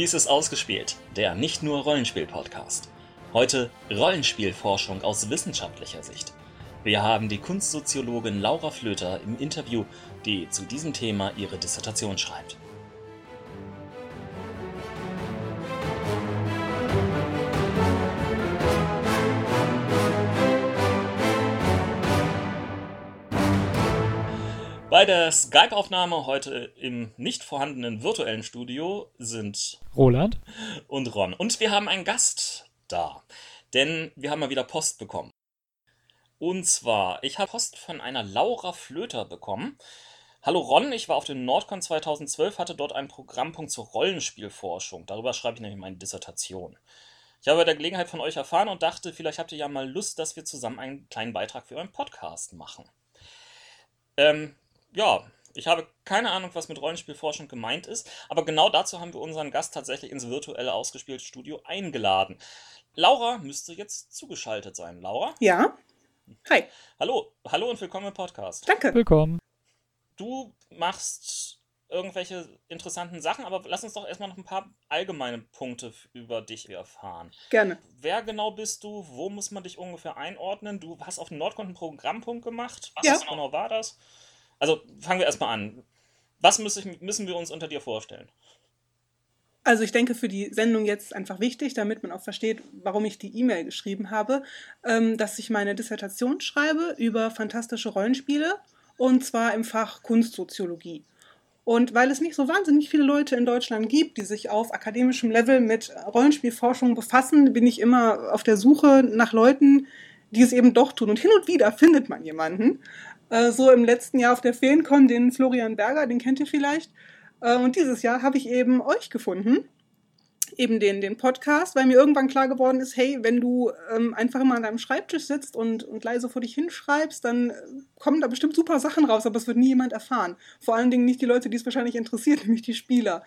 Dies ist ausgespielt, der nicht nur Rollenspiel-Podcast. Heute Rollenspielforschung aus wissenschaftlicher Sicht. Wir haben die Kunstsoziologin Laura Flöter im Interview, die zu diesem Thema ihre Dissertation schreibt. Bei der Skype-Aufnahme heute im nicht vorhandenen virtuellen Studio sind Roland und Ron. Und wir haben einen Gast da, denn wir haben mal wieder Post bekommen. Und zwar, ich habe Post von einer Laura Flöter bekommen. Hallo Ron, ich war auf dem Nordcon 2012, hatte dort einen Programmpunkt zur Rollenspielforschung. Darüber schreibe ich nämlich meine Dissertation. Ich habe bei der Gelegenheit von euch erfahren und dachte, vielleicht habt ihr ja mal Lust, dass wir zusammen einen kleinen Beitrag für euren Podcast machen. Ähm, ja, ich habe keine Ahnung, was mit Rollenspielforschung gemeint ist, aber genau dazu haben wir unseren Gast tatsächlich ins virtuelle ausgespielte Studio eingeladen. Laura müsste jetzt zugeschaltet sein. Laura? Ja. Hi. Hallo, hallo und willkommen im Podcast. Danke. Willkommen. Du machst irgendwelche interessanten Sachen, aber lass uns doch erstmal noch ein paar allgemeine Punkte über dich erfahren. Gerne. Wer genau bist du? Wo muss man dich ungefähr einordnen? Du hast auf dem Nordkont einen Programmpunkt gemacht. Was Ja. genau war das? Also fangen wir erstmal an. Was ich, müssen wir uns unter dir vorstellen? Also ich denke für die Sendung jetzt einfach wichtig, damit man auch versteht, warum ich die E-Mail geschrieben habe, ähm, dass ich meine Dissertation schreibe über fantastische Rollenspiele und zwar im Fach Kunstsoziologie. Und weil es nicht so wahnsinnig viele Leute in Deutschland gibt, die sich auf akademischem Level mit Rollenspielforschung befassen, bin ich immer auf der Suche nach Leuten, die es eben doch tun. Und hin und wieder findet man jemanden. Äh, so im letzten Jahr auf der Feencon, den Florian Berger, den kennt ihr vielleicht. Äh, und dieses Jahr habe ich eben euch gefunden, eben den, den Podcast, weil mir irgendwann klar geworden ist, hey, wenn du ähm, einfach immer an deinem Schreibtisch sitzt und, und leise vor dich hinschreibst, dann äh, kommen da bestimmt super Sachen raus, aber es wird nie jemand erfahren. Vor allen Dingen nicht die Leute, die es wahrscheinlich interessiert, nämlich die Spieler.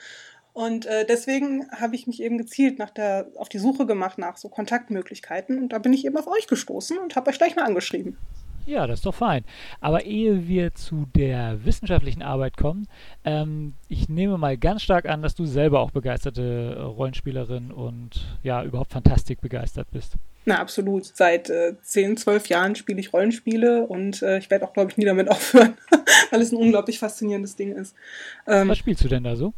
Und äh, deswegen habe ich mich eben gezielt nach der, auf die Suche gemacht nach so Kontaktmöglichkeiten und da bin ich eben auf euch gestoßen und habe euch gleich mal angeschrieben. Ja, das ist doch fein. Aber ehe wir zu der wissenschaftlichen Arbeit kommen, ähm, ich nehme mal ganz stark an, dass du selber auch begeisterte Rollenspielerin und ja, überhaupt Fantastik begeistert bist. Na, absolut. Seit äh, 10, 12 Jahren spiele ich Rollenspiele und äh, ich werde auch, glaube ich, nie damit aufhören, weil es ein unglaublich faszinierendes Ding ist. Ähm, Was spielst du denn da so?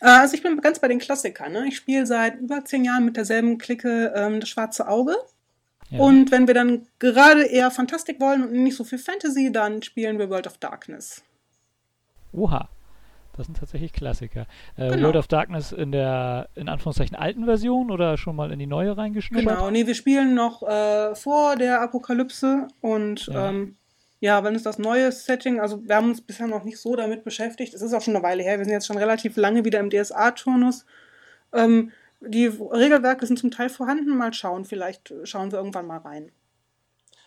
äh, also ich bin ganz bei den Klassikern. Ne? Ich spiele seit über 10 Jahren mit derselben Clique ähm, das Schwarze Auge. Ja. Und wenn wir dann gerade eher Fantastik wollen und nicht so viel Fantasy, dann spielen wir World of Darkness. Oha. Das sind tatsächlich Klassiker. Äh, Genau. World of Darkness in der, in Anführungszeichen, alten Version oder schon mal in die neue reingeschnuppert? Genau, nee, wir spielen noch äh, vor der Apokalypse und Ja. ja. Ähm, ja, wenn es das neue Setting, also wir haben uns bisher noch nicht so damit beschäftigt, es ist auch schon eine Weile her, wir sind jetzt schon relativ lange wieder im DSA-Turnus. Ähm, die Regelwerke sind zum Teil vorhanden, mal schauen, vielleicht äh, schauen wir irgendwann mal rein.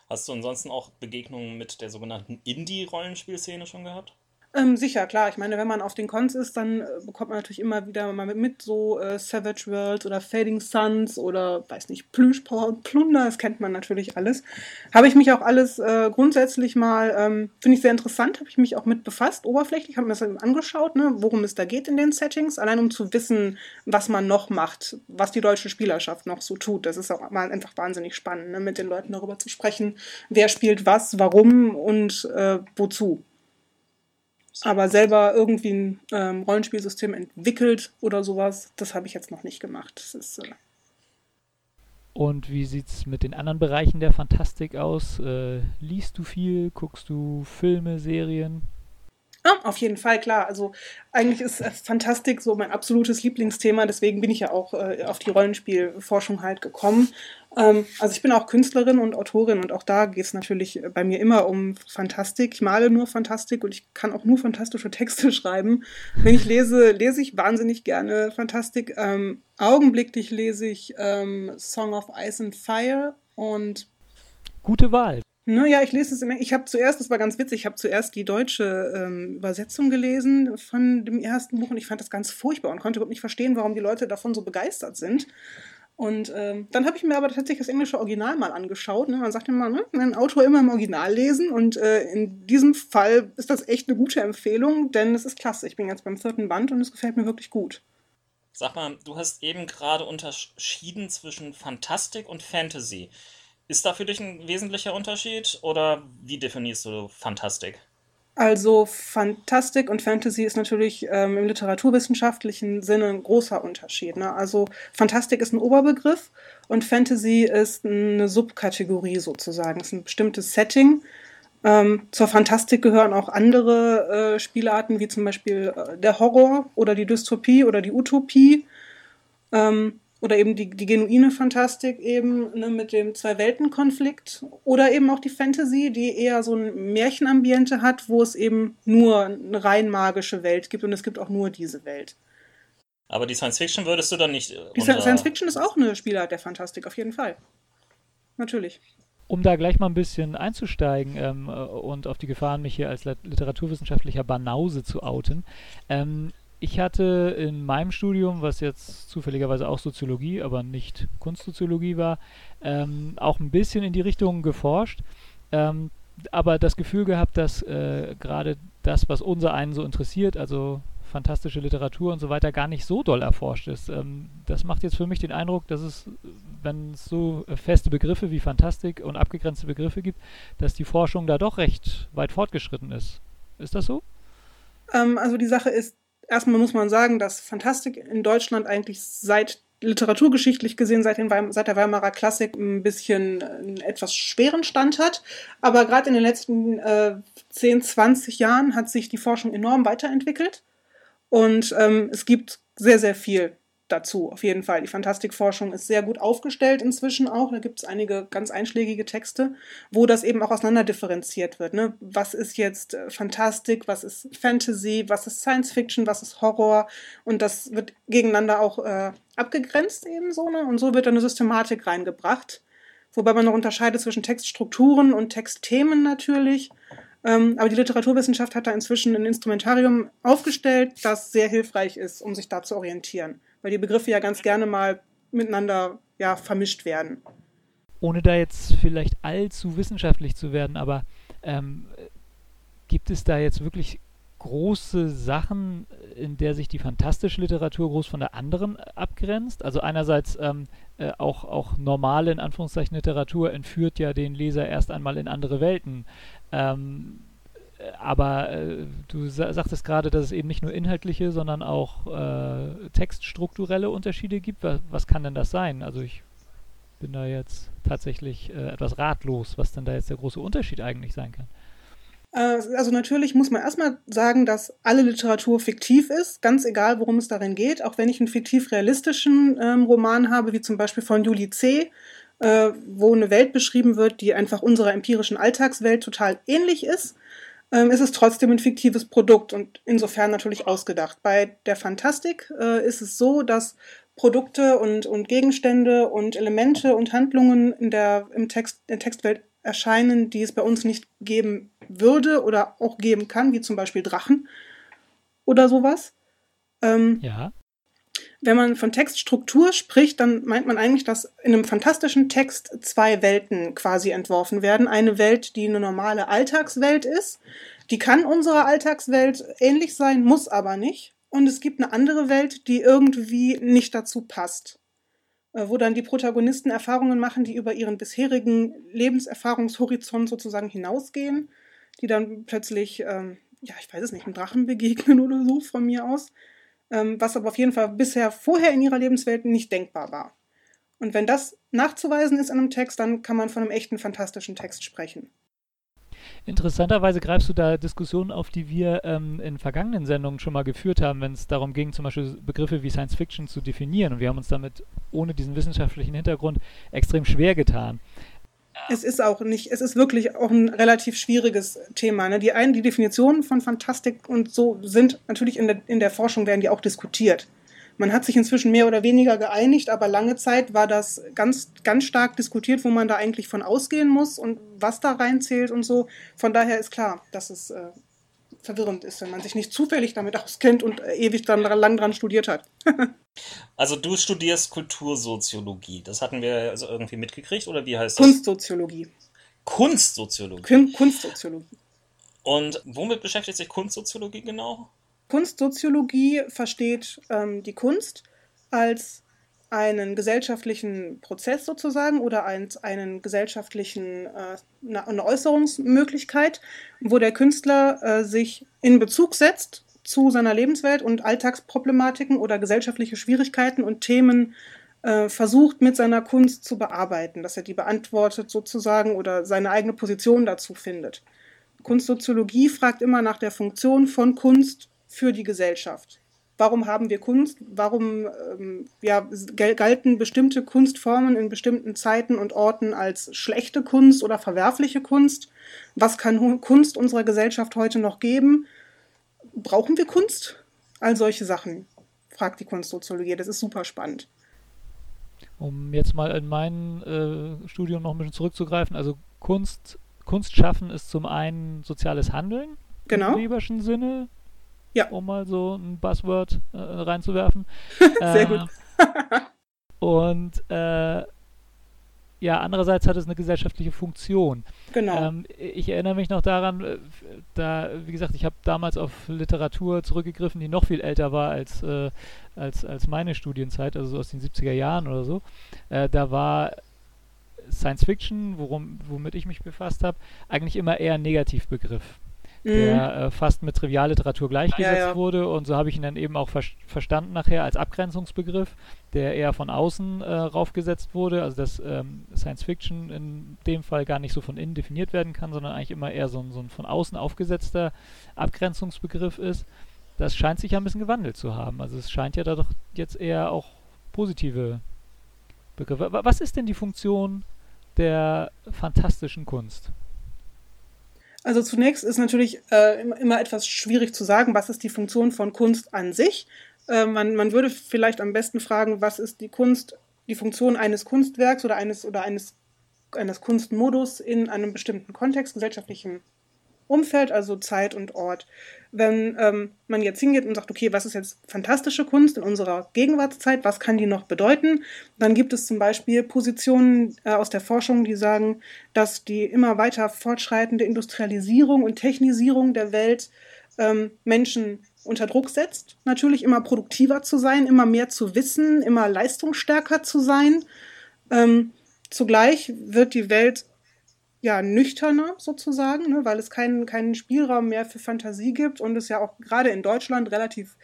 Hast du ansonsten auch Begegnungen mit der sogenannten Indie-Rollenspielszene schon gehabt? Ähm, sicher, klar. Ich meine, wenn man auf den Cons ist, dann äh, bekommt man natürlich immer wieder mal mit, so äh, Savage Worlds oder Fading Suns oder, weiß nicht, Plüschpower und Plunder, das kennt man natürlich alles. Habe ich mich auch alles äh, grundsätzlich mal, ähm, finde ich sehr interessant, habe ich mich auch mit befasst, oberflächlich, habe mir das eben angeschaut, ne, worum es da geht in den Settings, allein um zu wissen, was man noch macht, was die deutsche Spielerschaft noch so tut. Das ist auch mal einfach wahnsinnig spannend, ne, mit den Leuten darüber zu sprechen, wer spielt was, warum und äh, wozu aber selber irgendwie ein ähm, Rollenspielsystem entwickelt oder sowas, das habe ich jetzt noch nicht gemacht. Ist, äh, Und wie sieht's mit den anderen Bereichen der Fantastik aus? Äh, liest du viel? Guckst du Filme, Serien? Ah, auf jeden Fall, klar. Also eigentlich ist äh, Fantastik so mein absolutes Lieblingsthema, deswegen bin ich ja auch äh, auf die Rollenspielforschung halt gekommen. Ähm, also ich bin auch Künstlerin und Autorin und auch da geht es natürlich bei mir immer um Fantastik. Ich male nur Fantastik und ich kann auch nur fantastische Texte schreiben. Wenn ich lese, lese ich wahnsinnig gerne Fantastik. Ähm, augenblicklich lese ich ähm, Song of Ice and Fire und Gute Wahl. Naja, ich lese es immer. Ich habe zuerst, das war ganz witzig, ich habe zuerst die deutsche ähm, Übersetzung gelesen von dem ersten Buch und ich fand das ganz furchtbar und konnte überhaupt nicht verstehen, warum die Leute davon so begeistert sind. Und ähm, dann habe ich mir aber tatsächlich das englische Original mal angeschaut. Ne? Man sagt immer, ne? einen Autor immer im Original lesen. Und äh, in diesem Fall ist das echt eine gute Empfehlung, denn es ist klasse. Ich bin jetzt beim vierten Band und es gefällt mir wirklich gut. Sag mal, du hast eben gerade unterschieden zwischen Fantastik und Fantasy. Ist da für dich ein wesentlicher Unterschied oder wie definierst du Fantastik? Also Fantastik und Fantasy ist natürlich ähm, im literaturwissenschaftlichen Sinne ein großer Unterschied. Ne? Also Fantastik ist ein Oberbegriff und Fantasy ist eine Subkategorie sozusagen. Es ist ein bestimmtes Setting. Ähm, zur Fantastik gehören auch andere äh, Spielarten, wie zum Beispiel äh, der Horror oder die Dystopie oder die Utopie. Ähm, oder eben die, die genuine Fantastik eben ne, mit dem Zwei-Welten-Konflikt oder eben auch die Fantasy, die eher so ein Märchenambiente hat, wo es eben nur eine rein magische Welt gibt und es gibt auch nur diese Welt. Aber die Science Fiction würdest du dann nicht. Äh, die Science Fiction ist auch eine Spielart der Fantastik, auf jeden Fall. Natürlich. Um da gleich mal ein bisschen einzusteigen ähm, äh, und auf die Gefahren, mich hier als literaturwissenschaftlicher Banause zu outen, ähm, ich hatte in meinem Studium, was jetzt zufälligerweise auch Soziologie, aber nicht Kunstsoziologie war, ähm, auch ein bisschen in die Richtung geforscht, ähm, aber das Gefühl gehabt, dass äh, gerade das, was unser einen so interessiert, also fantastische Literatur und so weiter, gar nicht so doll erforscht ist. Ähm, das macht jetzt für mich den Eindruck, dass es, wenn es so feste Begriffe wie Fantastik und abgegrenzte Begriffe gibt, dass die Forschung da doch recht weit fortgeschritten ist. Ist das so? Ähm, also die Sache ist, erstmal muss man sagen, dass Fantastik in Deutschland eigentlich seit literaturgeschichtlich gesehen seit, den seit der Weimarer Klassik ein bisschen einen etwas schweren Stand hat. Aber gerade in den letzten äh, 10, 20 Jahren hat sich die Forschung enorm weiterentwickelt. Und ähm, es gibt sehr, sehr viel dazu, auf jeden Fall. Die Fantastikforschung ist sehr gut aufgestellt inzwischen auch. Da gibt es einige ganz einschlägige Texte, wo das eben auch auseinanderdifferenziert wird. Ne? Was ist jetzt äh, Fantastik, was ist Fantasy, was ist Science Fiction, was ist Horror? Und das wird gegeneinander auch äh, abgegrenzt ebenso. Ne? Und so wird eine Systematik reingebracht. Wobei man noch unterscheidet zwischen Textstrukturen und Textthemen natürlich. Ähm, aber die Literaturwissenschaft hat da inzwischen ein Instrumentarium aufgestellt, das sehr hilfreich ist, um sich da zu orientieren weil die Begriffe ja ganz gerne mal miteinander ja, vermischt werden. Ohne da jetzt vielleicht allzu wissenschaftlich zu werden, aber ähm, gibt es da jetzt wirklich große Sachen, in der sich die fantastische Literatur groß von der anderen abgrenzt. Also einerseits ähm, äh, auch, auch normale, in Anführungszeichen, Literatur entführt ja den Leser erst einmal in andere Welten. Ähm, aber äh, du sa sagtest gerade, dass es eben nicht nur inhaltliche, sondern auch äh, textstrukturelle Unterschiede gibt. Was, was, kann denn das sein? Also ich bin da jetzt tatsächlich äh, etwas ratlos, was denn da jetzt der große Unterschied eigentlich sein kann. Äh, also natürlich muss man erstmal sagen, dass alle Literatur fiktiv ist, ganz egal, worum es darin geht. Auch wenn ich einen fiktiv-realistischen ähm, Roman habe, wie zum Beispiel von Julie C., äh, wo eine Welt beschrieben wird, die einfach unserer empirischen Alltagswelt total ähnlich ist, ähm, ist es trotzdem ein fiktives Produkt und insofern natürlich ausgedacht. Bei der Fantastik äh, ist es so, dass Produkte und, und Gegenstände und Elemente und Handlungen in der, im Text, in der Textwelt erscheinen, die es bei uns nicht geben würde oder auch geben kann, wie zum Beispiel Drachen oder sowas. Ähm, ja. Wenn man von Textstruktur spricht, dann meint man eigentlich, dass in einem fantastischen Text zwei Welten quasi entworfen werden. Eine Welt, die eine normale Alltagswelt ist. Die kann unserer Alltagswelt ähnlich sein, muss aber nicht. Und es gibt eine andere Welt, die irgendwie nicht dazu passt. Äh, wo dann die Protagonisten Erfahrungen machen, die über ihren bisherigen Lebenserfahrungshorizont sozusagen hinausgehen. Die dann plötzlich, ähm, ja, ich weiß es nicht, einem Drachen begegnen oder so von mir aus was aber auf jeden Fall bisher vorher in ihrer Lebenswelt nicht denkbar war. Und wenn das nachzuweisen ist in einem Text, dann kann man von einem echten fantastischen Text sprechen. Interessanterweise greifst du da Diskussionen auf, die wir ähm, in vergangenen Sendungen schon mal geführt haben, wenn es darum ging, zum Beispiel Begriffe wie Science Fiction zu definieren. Und wir haben uns damit ohne diesen wissenschaftlichen Hintergrund extrem schwer getan. Es ist auch nicht, es ist wirklich auch ein relativ schwieriges Thema. Ne? Die einen, die Definitionen von Fantastik und so sind natürlich in der, in der Forschung werden die auch diskutiert. Man hat sich inzwischen mehr oder weniger geeinigt, aber lange Zeit war das ganz, ganz stark diskutiert, wo man da eigentlich von ausgehen muss und was da reinzählt und so. Von daher ist klar, dass es äh, verwirrend ist, wenn man sich nicht zufällig damit auskennt und äh, ewig dann lang dran studiert hat. also du studierst Kultursoziologie, das hatten wir also irgendwie mitgekriegt oder wie heißt das? Kunstsoziologie. Kunstsoziologie. Kunstsoziologie. Und womit beschäftigt sich Kunstsoziologie genau? Kunstsoziologie versteht ähm, die Kunst als einen gesellschaftlichen Prozess sozusagen oder als einen gesellschaftlichen äh, eine Äußerungsmöglichkeit, wo der Künstler äh, sich in Bezug setzt zu seiner Lebenswelt und Alltagsproblematiken oder gesellschaftliche Schwierigkeiten und Themen äh, versucht mit seiner Kunst zu bearbeiten, dass er die beantwortet sozusagen oder seine eigene Position dazu findet. Kunstsoziologie fragt immer nach der Funktion von Kunst für die Gesellschaft. Warum haben wir Kunst? Warum ähm, ja, galten bestimmte Kunstformen in bestimmten Zeiten und Orten als schlechte Kunst oder verwerfliche Kunst? Was kann Kunst unserer Gesellschaft heute noch geben? Brauchen wir Kunst? All solche Sachen, fragt die Kunstsoziologie. Das ist super spannend. Um jetzt mal in mein äh, Studium noch ein bisschen zurückzugreifen, also Kunst, Kunst schaffen ist zum einen soziales Handeln genau. im Weberschen Sinne, ja. um mal so ein Buzzword äh, reinzuwerfen. Sehr äh, gut. und äh, ja, andererseits hat es eine gesellschaftliche Funktion. Genau. Ähm, ich erinnere mich noch daran, äh, da, wie gesagt, ich habe damals auf Literatur zurückgegriffen, die noch viel älter war als, äh, als, als meine Studienzeit, also so aus den 70er Jahren oder so. Äh, da war Science Fiction, worum, womit ich mich befasst habe, eigentlich immer eher ein Negativbegriff der mhm. äh, fast mit Trivialliteratur gleichgesetzt ja, ja. wurde. Und so habe ich ihn dann eben auch ver verstanden nachher als Abgrenzungsbegriff, der eher von außen äh, raufgesetzt wurde. Also dass ähm, Science Fiction in dem Fall gar nicht so von innen definiert werden kann, sondern eigentlich immer eher so ein, so ein von außen aufgesetzter Abgrenzungsbegriff ist. Das scheint sich ja ein bisschen gewandelt zu haben. Also es scheint ja da doch jetzt eher auch positive Begriffe. Was ist denn die Funktion der fantastischen Kunst? Also zunächst ist natürlich äh, immer etwas schwierig zu sagen, was ist die Funktion von Kunst an sich. Äh, man, man würde vielleicht am besten fragen, was ist die Kunst, die Funktion eines Kunstwerks oder eines oder eines, eines Kunstmodus in einem bestimmten Kontext, gesellschaftlichem Umfeld, also Zeit und Ort. Wenn ähm, man jetzt hingeht und sagt, okay, was ist jetzt fantastische Kunst in unserer Gegenwartszeit, was kann die noch bedeuten, dann gibt es zum Beispiel Positionen äh, aus der Forschung, die sagen, dass die immer weiter fortschreitende Industrialisierung und Technisierung der Welt ähm, Menschen unter Druck setzt, natürlich immer produktiver zu sein, immer mehr zu wissen, immer leistungsstärker zu sein. Ähm, zugleich wird die Welt ja, nüchterner sozusagen, ne, weil es keinen, keinen Spielraum mehr für Fantasie gibt und es ja auch gerade in Deutschland relativ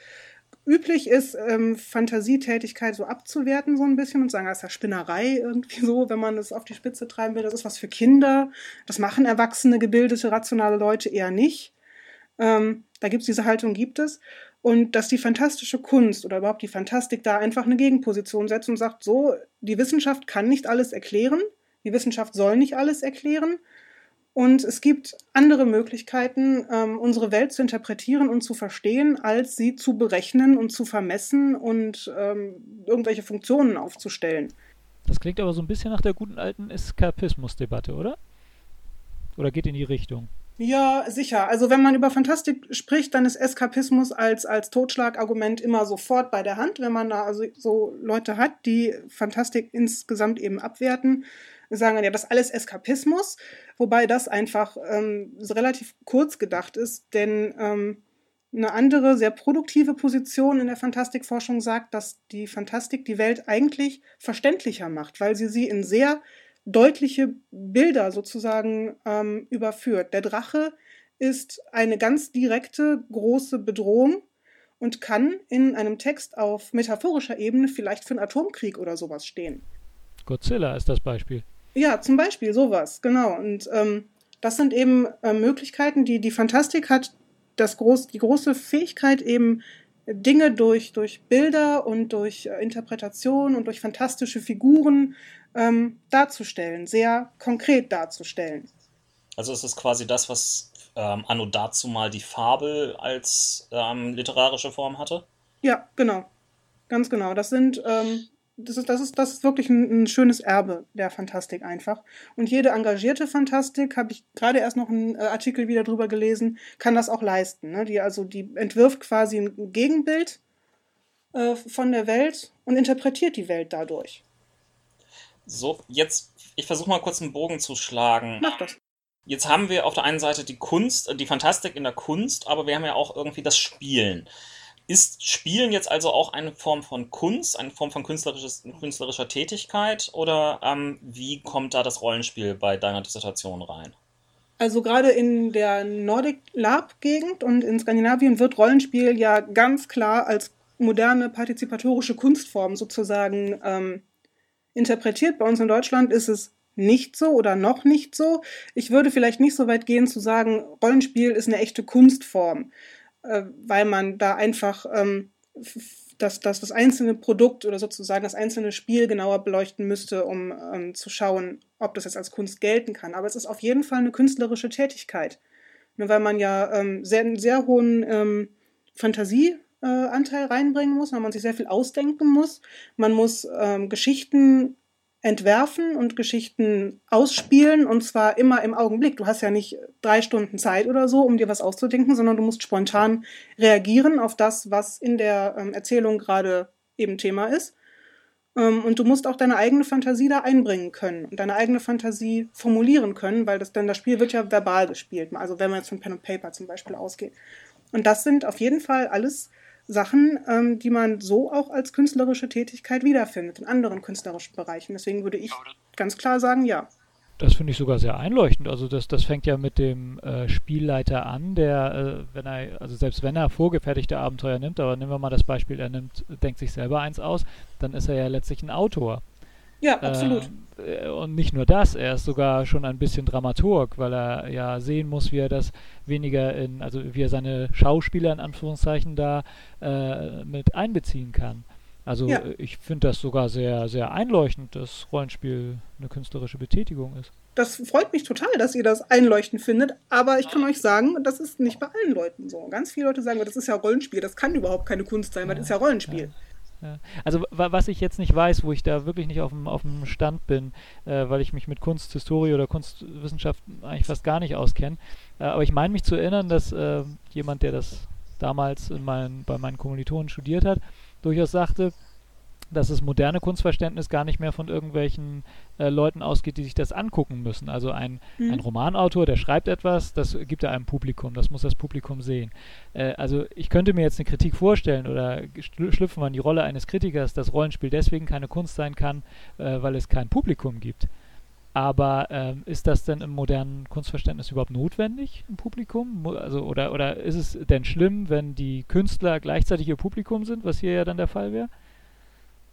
üblich ist, ähm, Fantasietätigkeit so abzuwerten so ein bisschen und sagen, das ist ja Spinnerei irgendwie so, wenn man das auf die Spitze treiben will. Das ist was für Kinder. Das machen erwachsene, gebildete, rationale Leute eher nicht. Ähm, da gibt es diese Haltung, gibt es. Und dass die fantastische Kunst oder überhaupt die Fantastik da einfach eine Gegenposition setzt und sagt, so, die Wissenschaft kann nicht alles erklären die Wissenschaft soll nicht alles erklären. Und es gibt andere Möglichkeiten, ähm, unsere Welt zu interpretieren und zu verstehen, als sie zu berechnen und zu vermessen und ähm, irgendwelche Funktionen aufzustellen. Das klingt aber so ein bisschen nach der guten alten Eskapismus-Debatte, oder? Oder geht in die Richtung? Ja, sicher. Also wenn man über Fantastik spricht, dann ist Eskapismus als, als Totschlagargument immer sofort bei der Hand. Wenn man da also so Leute hat, die Fantastik insgesamt eben abwerten, sagen dann ja, das alles Eskapismus, wobei das einfach ähm, relativ kurz gedacht ist, denn ähm, eine andere, sehr produktive Position in der Fantastikforschung sagt, dass die Fantastik die Welt eigentlich verständlicher macht, weil sie sie in sehr deutliche Bilder sozusagen ähm, überführt. Der Drache ist eine ganz direkte, große Bedrohung und kann in einem Text auf metaphorischer Ebene vielleicht für einen Atomkrieg oder sowas stehen. Godzilla ist das Beispiel. Ja, zum Beispiel sowas, genau. Und ähm, das sind eben äh, Möglichkeiten, die die Fantastik hat, das groß, die große Fähigkeit eben Dinge durch, durch Bilder und durch äh, Interpretation und durch fantastische Figuren ähm, darzustellen, sehr konkret darzustellen. Also ist es quasi das, was ähm, anno dazu mal die Fabel als ähm, literarische Form hatte? Ja, genau. Ganz genau. Das sind ähm, das ist, das ist, das ist wirklich ein, ein, schönes Erbe der Fantastik einfach. Und jede engagierte Fantastik, habe ich gerade erst noch einen äh, Artikel wieder drüber gelesen, kann das auch leisten. Ne? Die, also die entwirft quasi ein Gegenbild äh, von der Welt und interpretiert die Welt dadurch. So, jetzt, ich versuche mal kurz einen Bogen zu schlagen. Mach das. Jetzt haben wir auf der einen Seite die Kunst, die Fantastik in der Kunst, aber wir haben ja auch irgendwie das Spielen Ist Spielen jetzt also auch eine Form von Kunst, eine Form von künstlerischer Tätigkeit oder ähm, wie kommt da das Rollenspiel bei deiner Dissertation rein? Also gerade in der Nordic Lab-Gegend und in Skandinavien wird Rollenspiel ja ganz klar als moderne partizipatorische Kunstform sozusagen ähm, interpretiert. Bei uns in Deutschland ist es nicht so oder noch nicht so. Ich würde vielleicht nicht so weit gehen zu sagen, Rollenspiel ist eine echte Kunstform, äh, weil man da einfach ähm, das, das, das einzelne Produkt oder sozusagen das einzelne Spiel genauer beleuchten müsste, um ähm, zu schauen, ob das jetzt als Kunst gelten kann. Aber es ist auf jeden Fall eine künstlerische Tätigkeit, ne, weil man ja ähm, sehr, einen sehr hohen ähm, Fantasieanteil äh, reinbringen muss, weil man sich sehr viel ausdenken muss. Man muss ähm, Geschichten entwerfen und Geschichten ausspielen und zwar immer im Augenblick. Du hast ja nicht drei Stunden Zeit oder so, um dir was auszudenken, sondern du musst spontan reagieren auf das, was in der ähm, Erzählung gerade eben Thema ist. Ähm, und du musst auch deine eigene Fantasie da einbringen können und deine eigene Fantasie formulieren können, weil das dann das Spiel wird ja verbal gespielt. Also wenn man jetzt von Pen and Paper zum Beispiel ausgeht. Und das sind auf jeden Fall alles Sachen, ähm, die man so auch als künstlerische Tätigkeit wiederfindet, in anderen künstlerischen Bereichen. Deswegen würde ich ganz klar sagen, ja. Das finde ich sogar sehr einleuchtend. Also das, das fängt ja mit dem äh, Spielleiter an, der, äh, wenn er, also selbst wenn er vorgefertigte Abenteuer nimmt, aber nehmen wir mal das Beispiel, er nimmt, denkt sich selber eins aus, dann ist er ja letztlich ein Autor. Ja, absolut. Äh, und nicht nur das, er ist sogar schon ein bisschen Dramaturg, weil er ja sehen muss, wie er das weniger in, also wie er seine Schauspieler in Anführungszeichen da äh, mit einbeziehen kann. Also ja. ich finde das sogar sehr, sehr einleuchtend, dass Rollenspiel eine künstlerische Betätigung ist. Das freut mich total, dass ihr das einleuchtend findet, aber ich kann euch sagen, das ist nicht bei allen Leuten so. Ganz viele Leute sagen, das ist ja Rollenspiel, das kann überhaupt keine Kunst sein, weil das ist ja Rollenspiel. Ja. Also was ich jetzt nicht weiß, wo ich da wirklich nicht auf dem, auf dem Stand bin, äh, weil ich mich mit Kunsthistorie oder Kunstwissenschaft eigentlich fast gar nicht auskenne, äh, aber ich meine mich zu erinnern, dass äh, jemand, der das damals mein, bei meinen Kommilitonen studiert hat, durchaus sagte, dass das moderne Kunstverständnis gar nicht mehr von irgendwelchen äh, Leuten ausgeht, die sich das angucken müssen. Also ein, mhm. ein Romanautor, der schreibt etwas, das gibt er einem Publikum, das muss das Publikum sehen. Äh, also ich könnte mir jetzt eine Kritik vorstellen oder schlüpfen wir in die Rolle eines Kritikers, dass Rollenspiel deswegen keine Kunst sein kann, äh, weil es kein Publikum gibt. Aber ähm, ist das denn im modernen Kunstverständnis überhaupt notwendig im Publikum? Also, oder, oder ist es denn schlimm, wenn die Künstler gleichzeitig ihr Publikum sind, was hier ja dann der Fall wäre?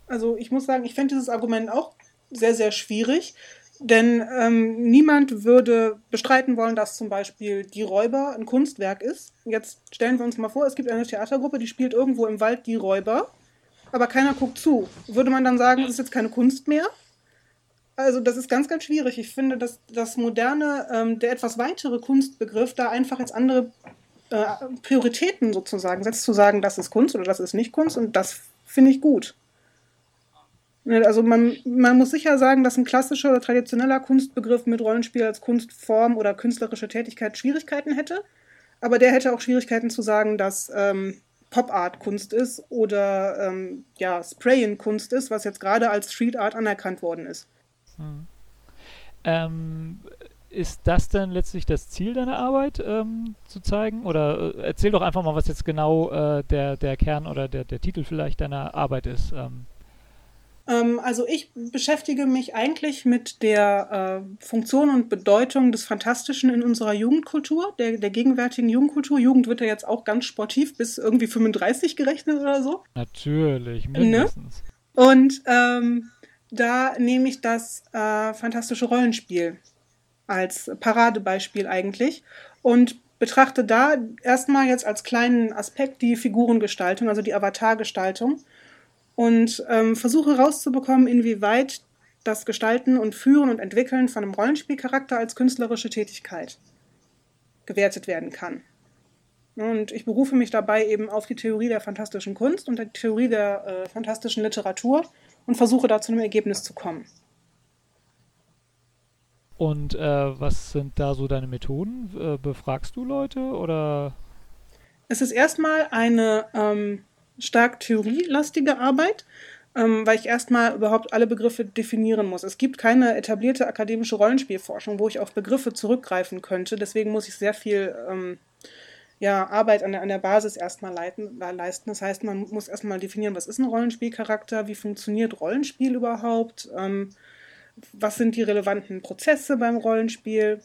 Also ich muss sagen, ich fände dieses Argument auch sehr, sehr schwierig. Denn ähm, niemand würde bestreiten wollen, dass zum Beispiel Die Räuber ein Kunstwerk ist. Jetzt stellen wir uns mal vor, es gibt eine Theatergruppe, die spielt irgendwo im Wald Die Räuber, aber keiner guckt zu. Würde man dann sagen, das ist jetzt keine Kunst mehr? Also das ist ganz, ganz schwierig. Ich finde, dass das moderne, ähm, der etwas weitere Kunstbegriff da einfach jetzt andere äh, Prioritäten sozusagen setzt, zu sagen, das ist Kunst oder das ist nicht Kunst und das finde ich gut. Ne, also man, man muss sicher sagen, dass ein klassischer oder traditioneller Kunstbegriff mit Rollenspiel als Kunstform oder künstlerische Tätigkeit Schwierigkeiten hätte. Aber der hätte auch Schwierigkeiten zu sagen, dass ähm, Pop Art Kunst ist oder ähm, ja, Sprayen Kunst ist, was jetzt gerade als Street Art anerkannt worden ist. Hm. Ähm, ist das denn letztlich das Ziel deiner Arbeit ähm, zu zeigen? Oder äh, erzähl doch einfach mal, was jetzt genau äh, der, der Kern oder der, der Titel vielleicht deiner Arbeit ist. Ähm. Ähm, also ich beschäftige mich eigentlich mit der äh, Funktion und Bedeutung des Fantastischen in unserer Jugendkultur, der, der gegenwärtigen Jugendkultur. Jugend wird ja jetzt auch ganz sportiv bis irgendwie 35 gerechnet oder so. Natürlich, ne? mindestens. Ne? Und ähm, da nehme ich das äh, fantastische Rollenspiel als Paradebeispiel eigentlich und betrachte da erstmal jetzt als kleinen Aspekt die Figurengestaltung, also die Avatargestaltung und ähm, versuche herauszubekommen, inwieweit das Gestalten und Führen und Entwickeln von einem Rollenspielcharakter als künstlerische Tätigkeit gewertet werden kann. Und ich berufe mich dabei eben auf die Theorie der fantastischen Kunst und die Theorie der äh, fantastischen Literatur und versuche da zu einem Ergebnis zu kommen. Und äh, was sind da so deine Methoden? Äh, befragst du Leute oder? Es ist erstmal eine ähm, stark theorielastige Arbeit, ähm, weil ich erstmal überhaupt alle Begriffe definieren muss. Es gibt keine etablierte akademische Rollenspielforschung, wo ich auf Begriffe zurückgreifen könnte. Deswegen muss ich sehr viel ähm, ja, Arbeit an der, an der Basis erstmal leiten, leisten. Das heißt, man muss erstmal definieren, was ist ein Rollenspielcharakter, wie funktioniert Rollenspiel überhaupt, ähm, was sind die relevanten Prozesse beim Rollenspiel.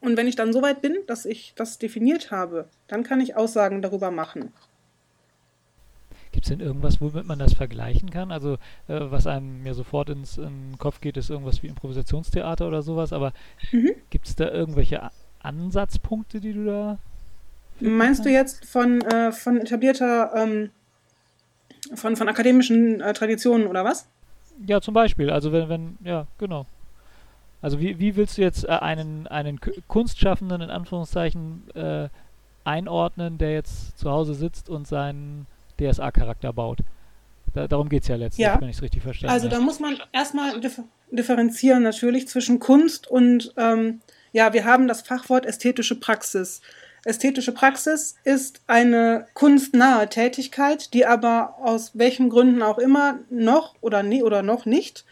Und wenn ich dann so weit bin, dass ich das definiert habe, dann kann ich Aussagen darüber machen. Gibt es denn irgendwas, womit man das vergleichen kann? Also, äh, was einem mir sofort ins in den Kopf geht, ist irgendwas wie Improvisationstheater oder sowas, aber mhm. gibt es da irgendwelche Ansatzpunkte, die du da. Meinst du jetzt von, äh, von etablierter, ähm, von, von akademischen äh, Traditionen oder was? Ja, zum Beispiel. Also wenn, wenn, ja, genau. Also wie, wie willst du jetzt äh, einen, einen Kunstschaffenden in Anführungszeichen äh, einordnen, der jetzt zu Hause sitzt und seinen DSA-Charakter baut? Da, darum geht es ja letztlich, ja. wenn ich es richtig verstanden habe. Also da muss man erstmal differ differenzieren natürlich zwischen Kunst und, ähm, ja, wir haben das Fachwort ästhetische Praxis. Ästhetische Praxis ist eine kunstnahe Tätigkeit, die aber aus welchen Gründen auch immer noch oder nie oder noch nicht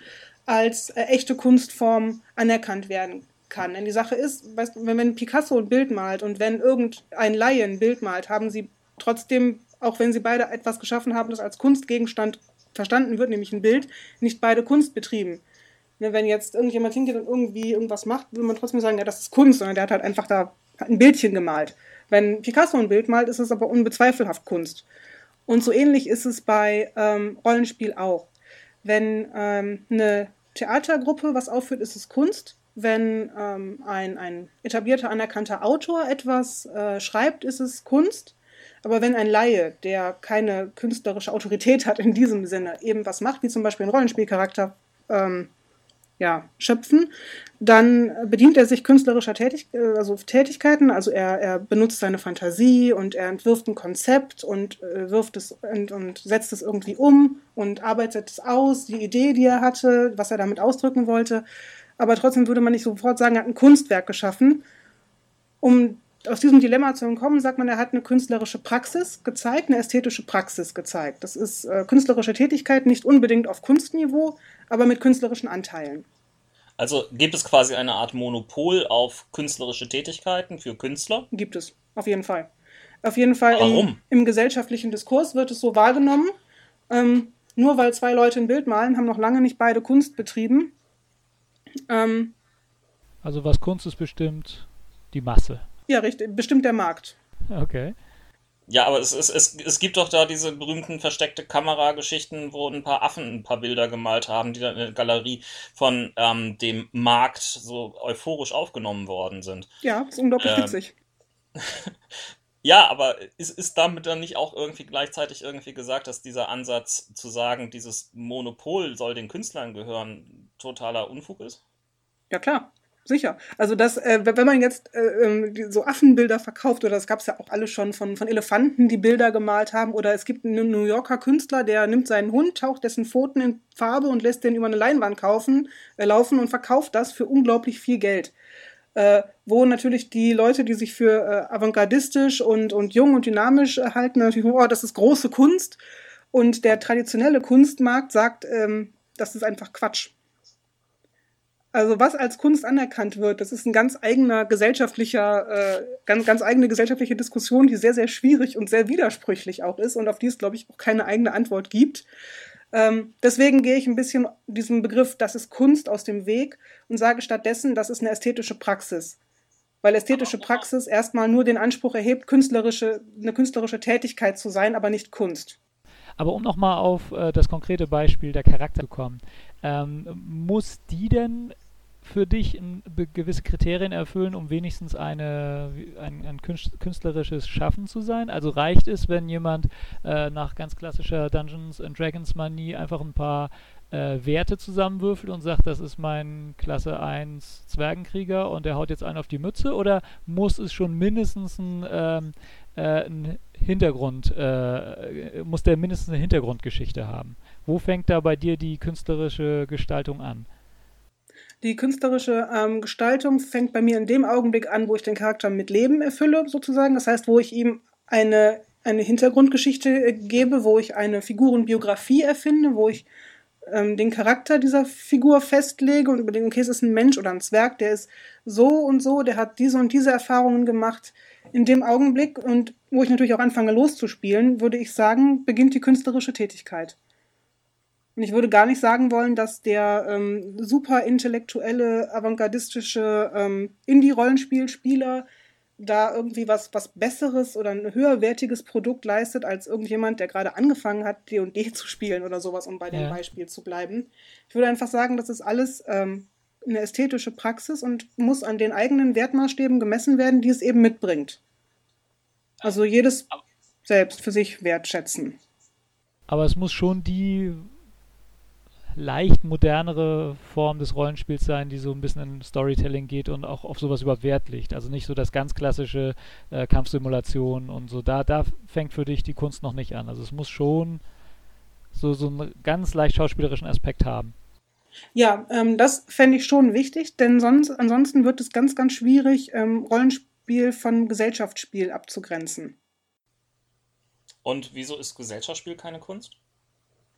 als äh, echte Kunstform anerkannt werden kann. Denn die Sache ist, weißt, wenn, wenn Picasso ein Bild malt und wenn irgendein Laie ein Bild malt, haben sie trotzdem, auch wenn sie beide etwas geschaffen haben, das als Kunstgegenstand verstanden wird, nämlich ein Bild, nicht beide Kunst betrieben. Ne, wenn jetzt irgendjemand hingeht und irgendwie irgendwas macht, will man trotzdem sagen, ja, das ist Kunst, sondern der hat halt einfach da ein Bildchen gemalt. Wenn Picasso ein Bild malt, ist es aber unbezweifelhaft Kunst. Und so ähnlich ist es bei ähm, Rollenspiel auch. Wenn ähm, eine Theatergruppe was aufführt, ist es Kunst. Wenn ähm, ein, ein etablierter, anerkannter Autor etwas äh, schreibt, ist es Kunst. Aber wenn ein Laie, der keine künstlerische Autorität hat in diesem Sinne, eben was macht, wie zum Beispiel ein Rollenspielcharakter ähm, ja, schöpfen. Dann bedient er sich künstlerischer Tätig äh, also Tätigkeiten, also er, er benutzt seine Fantasie und er entwirft ein Konzept und äh, wirft es und, und setzt es irgendwie um und arbeitet es aus, die Idee, die er hatte, was er damit ausdrücken wollte. Aber trotzdem würde man nicht sofort sagen, er hat ein Kunstwerk geschaffen. Um aus diesem Dilemma zu entkommen, sagt man, er hat eine künstlerische Praxis gezeigt, eine ästhetische Praxis gezeigt. Das ist äh, künstlerische Tätigkeit, nicht unbedingt auf Kunstniveau, aber mit künstlerischen Anteilen. Also gibt es quasi eine Art Monopol auf künstlerische Tätigkeiten für Künstler? Gibt es, auf jeden Fall. Auf jeden Fall Warum? Im, im gesellschaftlichen Diskurs wird es so wahrgenommen. Ähm, nur weil zwei Leute ein Bild malen, haben noch lange nicht beide Kunst betrieben. Ähm, also was Kunst ist bestimmt die Masse. Ja, richtig, bestimmt der Markt. Okay. Ja, aber es, es, es, es gibt doch da diese berühmten versteckte Kamerageschichten, wo ein paar Affen ein paar Bilder gemalt haben, die dann in der Galerie von ähm, dem Markt so euphorisch aufgenommen worden sind. Ja, ist unglaublich ähm, witzig. ja, aber ist, ist damit dann nicht auch irgendwie gleichzeitig irgendwie gesagt, dass dieser Ansatz zu sagen, dieses Monopol soll den Künstlern gehören, totaler Unfug ist? Ja, klar. Sicher. Also das, äh, wenn man jetzt äh, ähm, so Affenbilder verkauft, oder das gab es ja auch alle schon von, von Elefanten, die Bilder gemalt haben, oder es gibt einen New Yorker Künstler, der nimmt seinen Hund, taucht dessen Pfoten in Farbe und lässt den über eine Leinwand kaufen, äh, laufen und verkauft das für unglaublich viel Geld. Äh, wo natürlich die Leute, die sich für äh, avantgardistisch und, und jung und dynamisch äh, halten, natürlich, oh, das ist große Kunst. Und der traditionelle Kunstmarkt sagt, ähm, das ist einfach Quatsch. Also was als Kunst anerkannt wird, das ist ein ganz eigener gesellschaftlicher, äh, ganz, ganz eigene gesellschaftliche Diskussion, die sehr, sehr schwierig und sehr widersprüchlich auch ist und auf die es, glaube ich, auch keine eigene Antwort gibt. Ähm, deswegen gehe ich ein bisschen diesem Begriff, das ist Kunst, aus dem Weg und sage stattdessen, das ist eine ästhetische Praxis. Weil ästhetische Praxis erstmal nur den Anspruch erhebt, künstlerische, eine künstlerische Tätigkeit zu sein, aber nicht Kunst. Aber um nochmal auf äh, das konkrete Beispiel der Charakter zu kommen, ähm, muss die denn für dich gewisse Kriterien erfüllen, um wenigstens eine, ein, ein, künstlerisches Schaffen zu sein? Also reicht es, wenn jemand äh, nach ganz klassischer Dungeons and Dragons Manie einfach ein paar äh, Werte zusammenwürfelt und sagt, das ist mein Klasse 1 Zwergenkrieger und der haut jetzt einen auf die Mütze? Oder muss es schon mindestens ein, ähm, äh, ein Hintergrund, äh, muss der mindestens eine Hintergrundgeschichte haben? Wo fängt da bei dir die künstlerische Gestaltung an? Die künstlerische ähm, Gestaltung fängt bei mir in dem Augenblick an, wo ich den Charakter mit Leben erfülle, sozusagen. Das heißt, wo ich ihm eine, eine Hintergrundgeschichte äh, gebe, wo ich eine Figurenbiografie erfinde, wo ich ähm, den Charakter dieser Figur festlege und überlege, okay, es ist ein Mensch oder ein Zwerg, der ist so und so, der hat diese und diese Erfahrungen gemacht. In dem Augenblick und wo ich natürlich auch anfange loszuspielen, würde ich sagen, beginnt die künstlerische Tätigkeit. Und ich würde gar nicht sagen wollen, dass der ähm, super intellektuelle, avantgardistische ähm, Indie-Rollenspielspieler da irgendwie was, was Besseres oder ein höherwertiges Produkt leistet als irgendjemand, der gerade angefangen hat, D&D zu spielen oder sowas, um bei dem ja. Beispiel zu bleiben. Ich würde einfach sagen, das ist alles ähm, eine ästhetische Praxis und muss an den eigenen Wertmaßstäben gemessen werden, die es eben mitbringt. Also jedes selbst für sich wertschätzen. Aber es muss schon die leicht modernere Form des Rollenspiels sein, die so ein bisschen in Storytelling geht und auch auf sowas über Wert legt. Also nicht so das ganz klassische äh, Kampfsimulation und so. Da, da fängt für dich die Kunst noch nicht an. Also es muss schon so, so einen ganz leicht schauspielerischen Aspekt haben. Ja, ähm, das fände ich schon wichtig, denn sonst, ansonsten wird es ganz, ganz schwierig, ähm, Rollenspiel von Gesellschaftsspiel abzugrenzen. Und wieso ist Gesellschaftsspiel keine Kunst?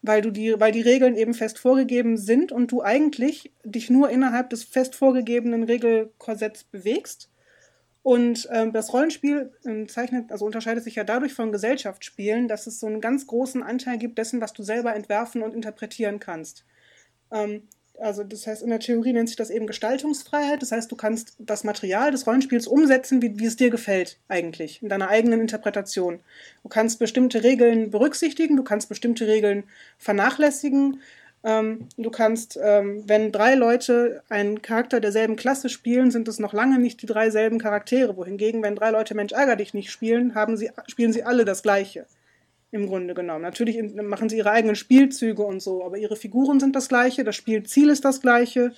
Weil du die, weil die Regeln eben fest vorgegeben sind und du eigentlich dich nur innerhalb des fest vorgegebenen Regelkorsetts bewegst. Und ähm, das Rollenspiel ähm, zeichnet, also unterscheidet sich ja dadurch von Gesellschaftsspielen, dass es so einen ganz großen Anteil gibt dessen, was du selber entwerfen und interpretieren kannst. Ähm, also das heißt, in der Theorie nennt sich das eben Gestaltungsfreiheit. Das heißt, du kannst das Material des Rollenspiels umsetzen, wie, wie es dir gefällt eigentlich, in deiner eigenen Interpretation. Du kannst bestimmte Regeln berücksichtigen, du kannst bestimmte Regeln vernachlässigen. Ähm, du kannst, ähm, wenn drei Leute einen Charakter derselben Klasse spielen, sind es noch lange nicht die drei selben Charaktere. Wohingegen, wenn drei Leute Mensch ärger dich nicht spielen, haben sie, spielen sie alle das Gleiche im Grunde genommen. Natürlich machen sie ihre eigenen Spielzüge und so, aber ihre Figuren sind das gleiche, das Spielziel ist das gleiche.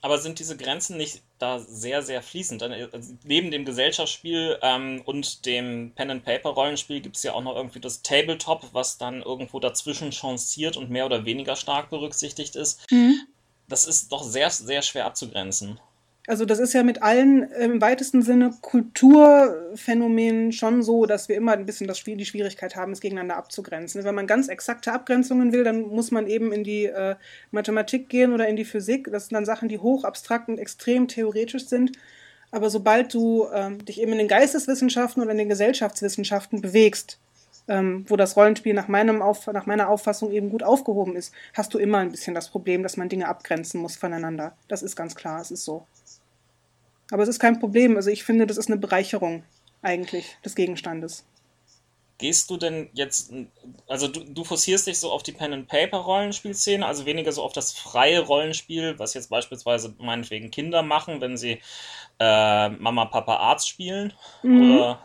Aber sind diese Grenzen nicht da sehr, sehr fließend? Also neben dem Gesellschaftsspiel ähm, und dem Pen-and-Paper-Rollenspiel gibt es ja auch noch irgendwie das Tabletop, was dann irgendwo dazwischen chanciert und mehr oder weniger stark berücksichtigt ist. Mhm. Das ist doch sehr, sehr schwer abzugrenzen. Also das ist ja mit allen äh, im weitesten Sinne Kulturphänomenen schon so, dass wir immer ein bisschen das, die Schwierigkeit haben, es gegeneinander abzugrenzen. Wenn man ganz exakte Abgrenzungen will, dann muss man eben in die äh, Mathematik gehen oder in die Physik. Das sind dann Sachen, die hoch abstrakt und extrem theoretisch sind. Aber sobald du ähm, dich eben in den Geisteswissenschaften oder in den Gesellschaftswissenschaften bewegst, ähm, wo das Rollenspiel nach, meinem Auf nach meiner Auffassung eben gut aufgehoben ist, hast du immer ein bisschen das Problem, dass man Dinge abgrenzen muss voneinander. Das ist ganz klar, es ist so. Aber es ist kein Problem. Also ich finde, das ist eine Bereicherung eigentlich des Gegenstandes. Gehst du denn jetzt, also du, du forcierst dich so auf die Pen-and-Paper-Rollenspielszene, also weniger so auf das freie Rollenspiel, was jetzt beispielsweise meinetwegen Kinder machen, wenn sie äh, Mama, Papa, Arzt spielen? Mhm. Oder?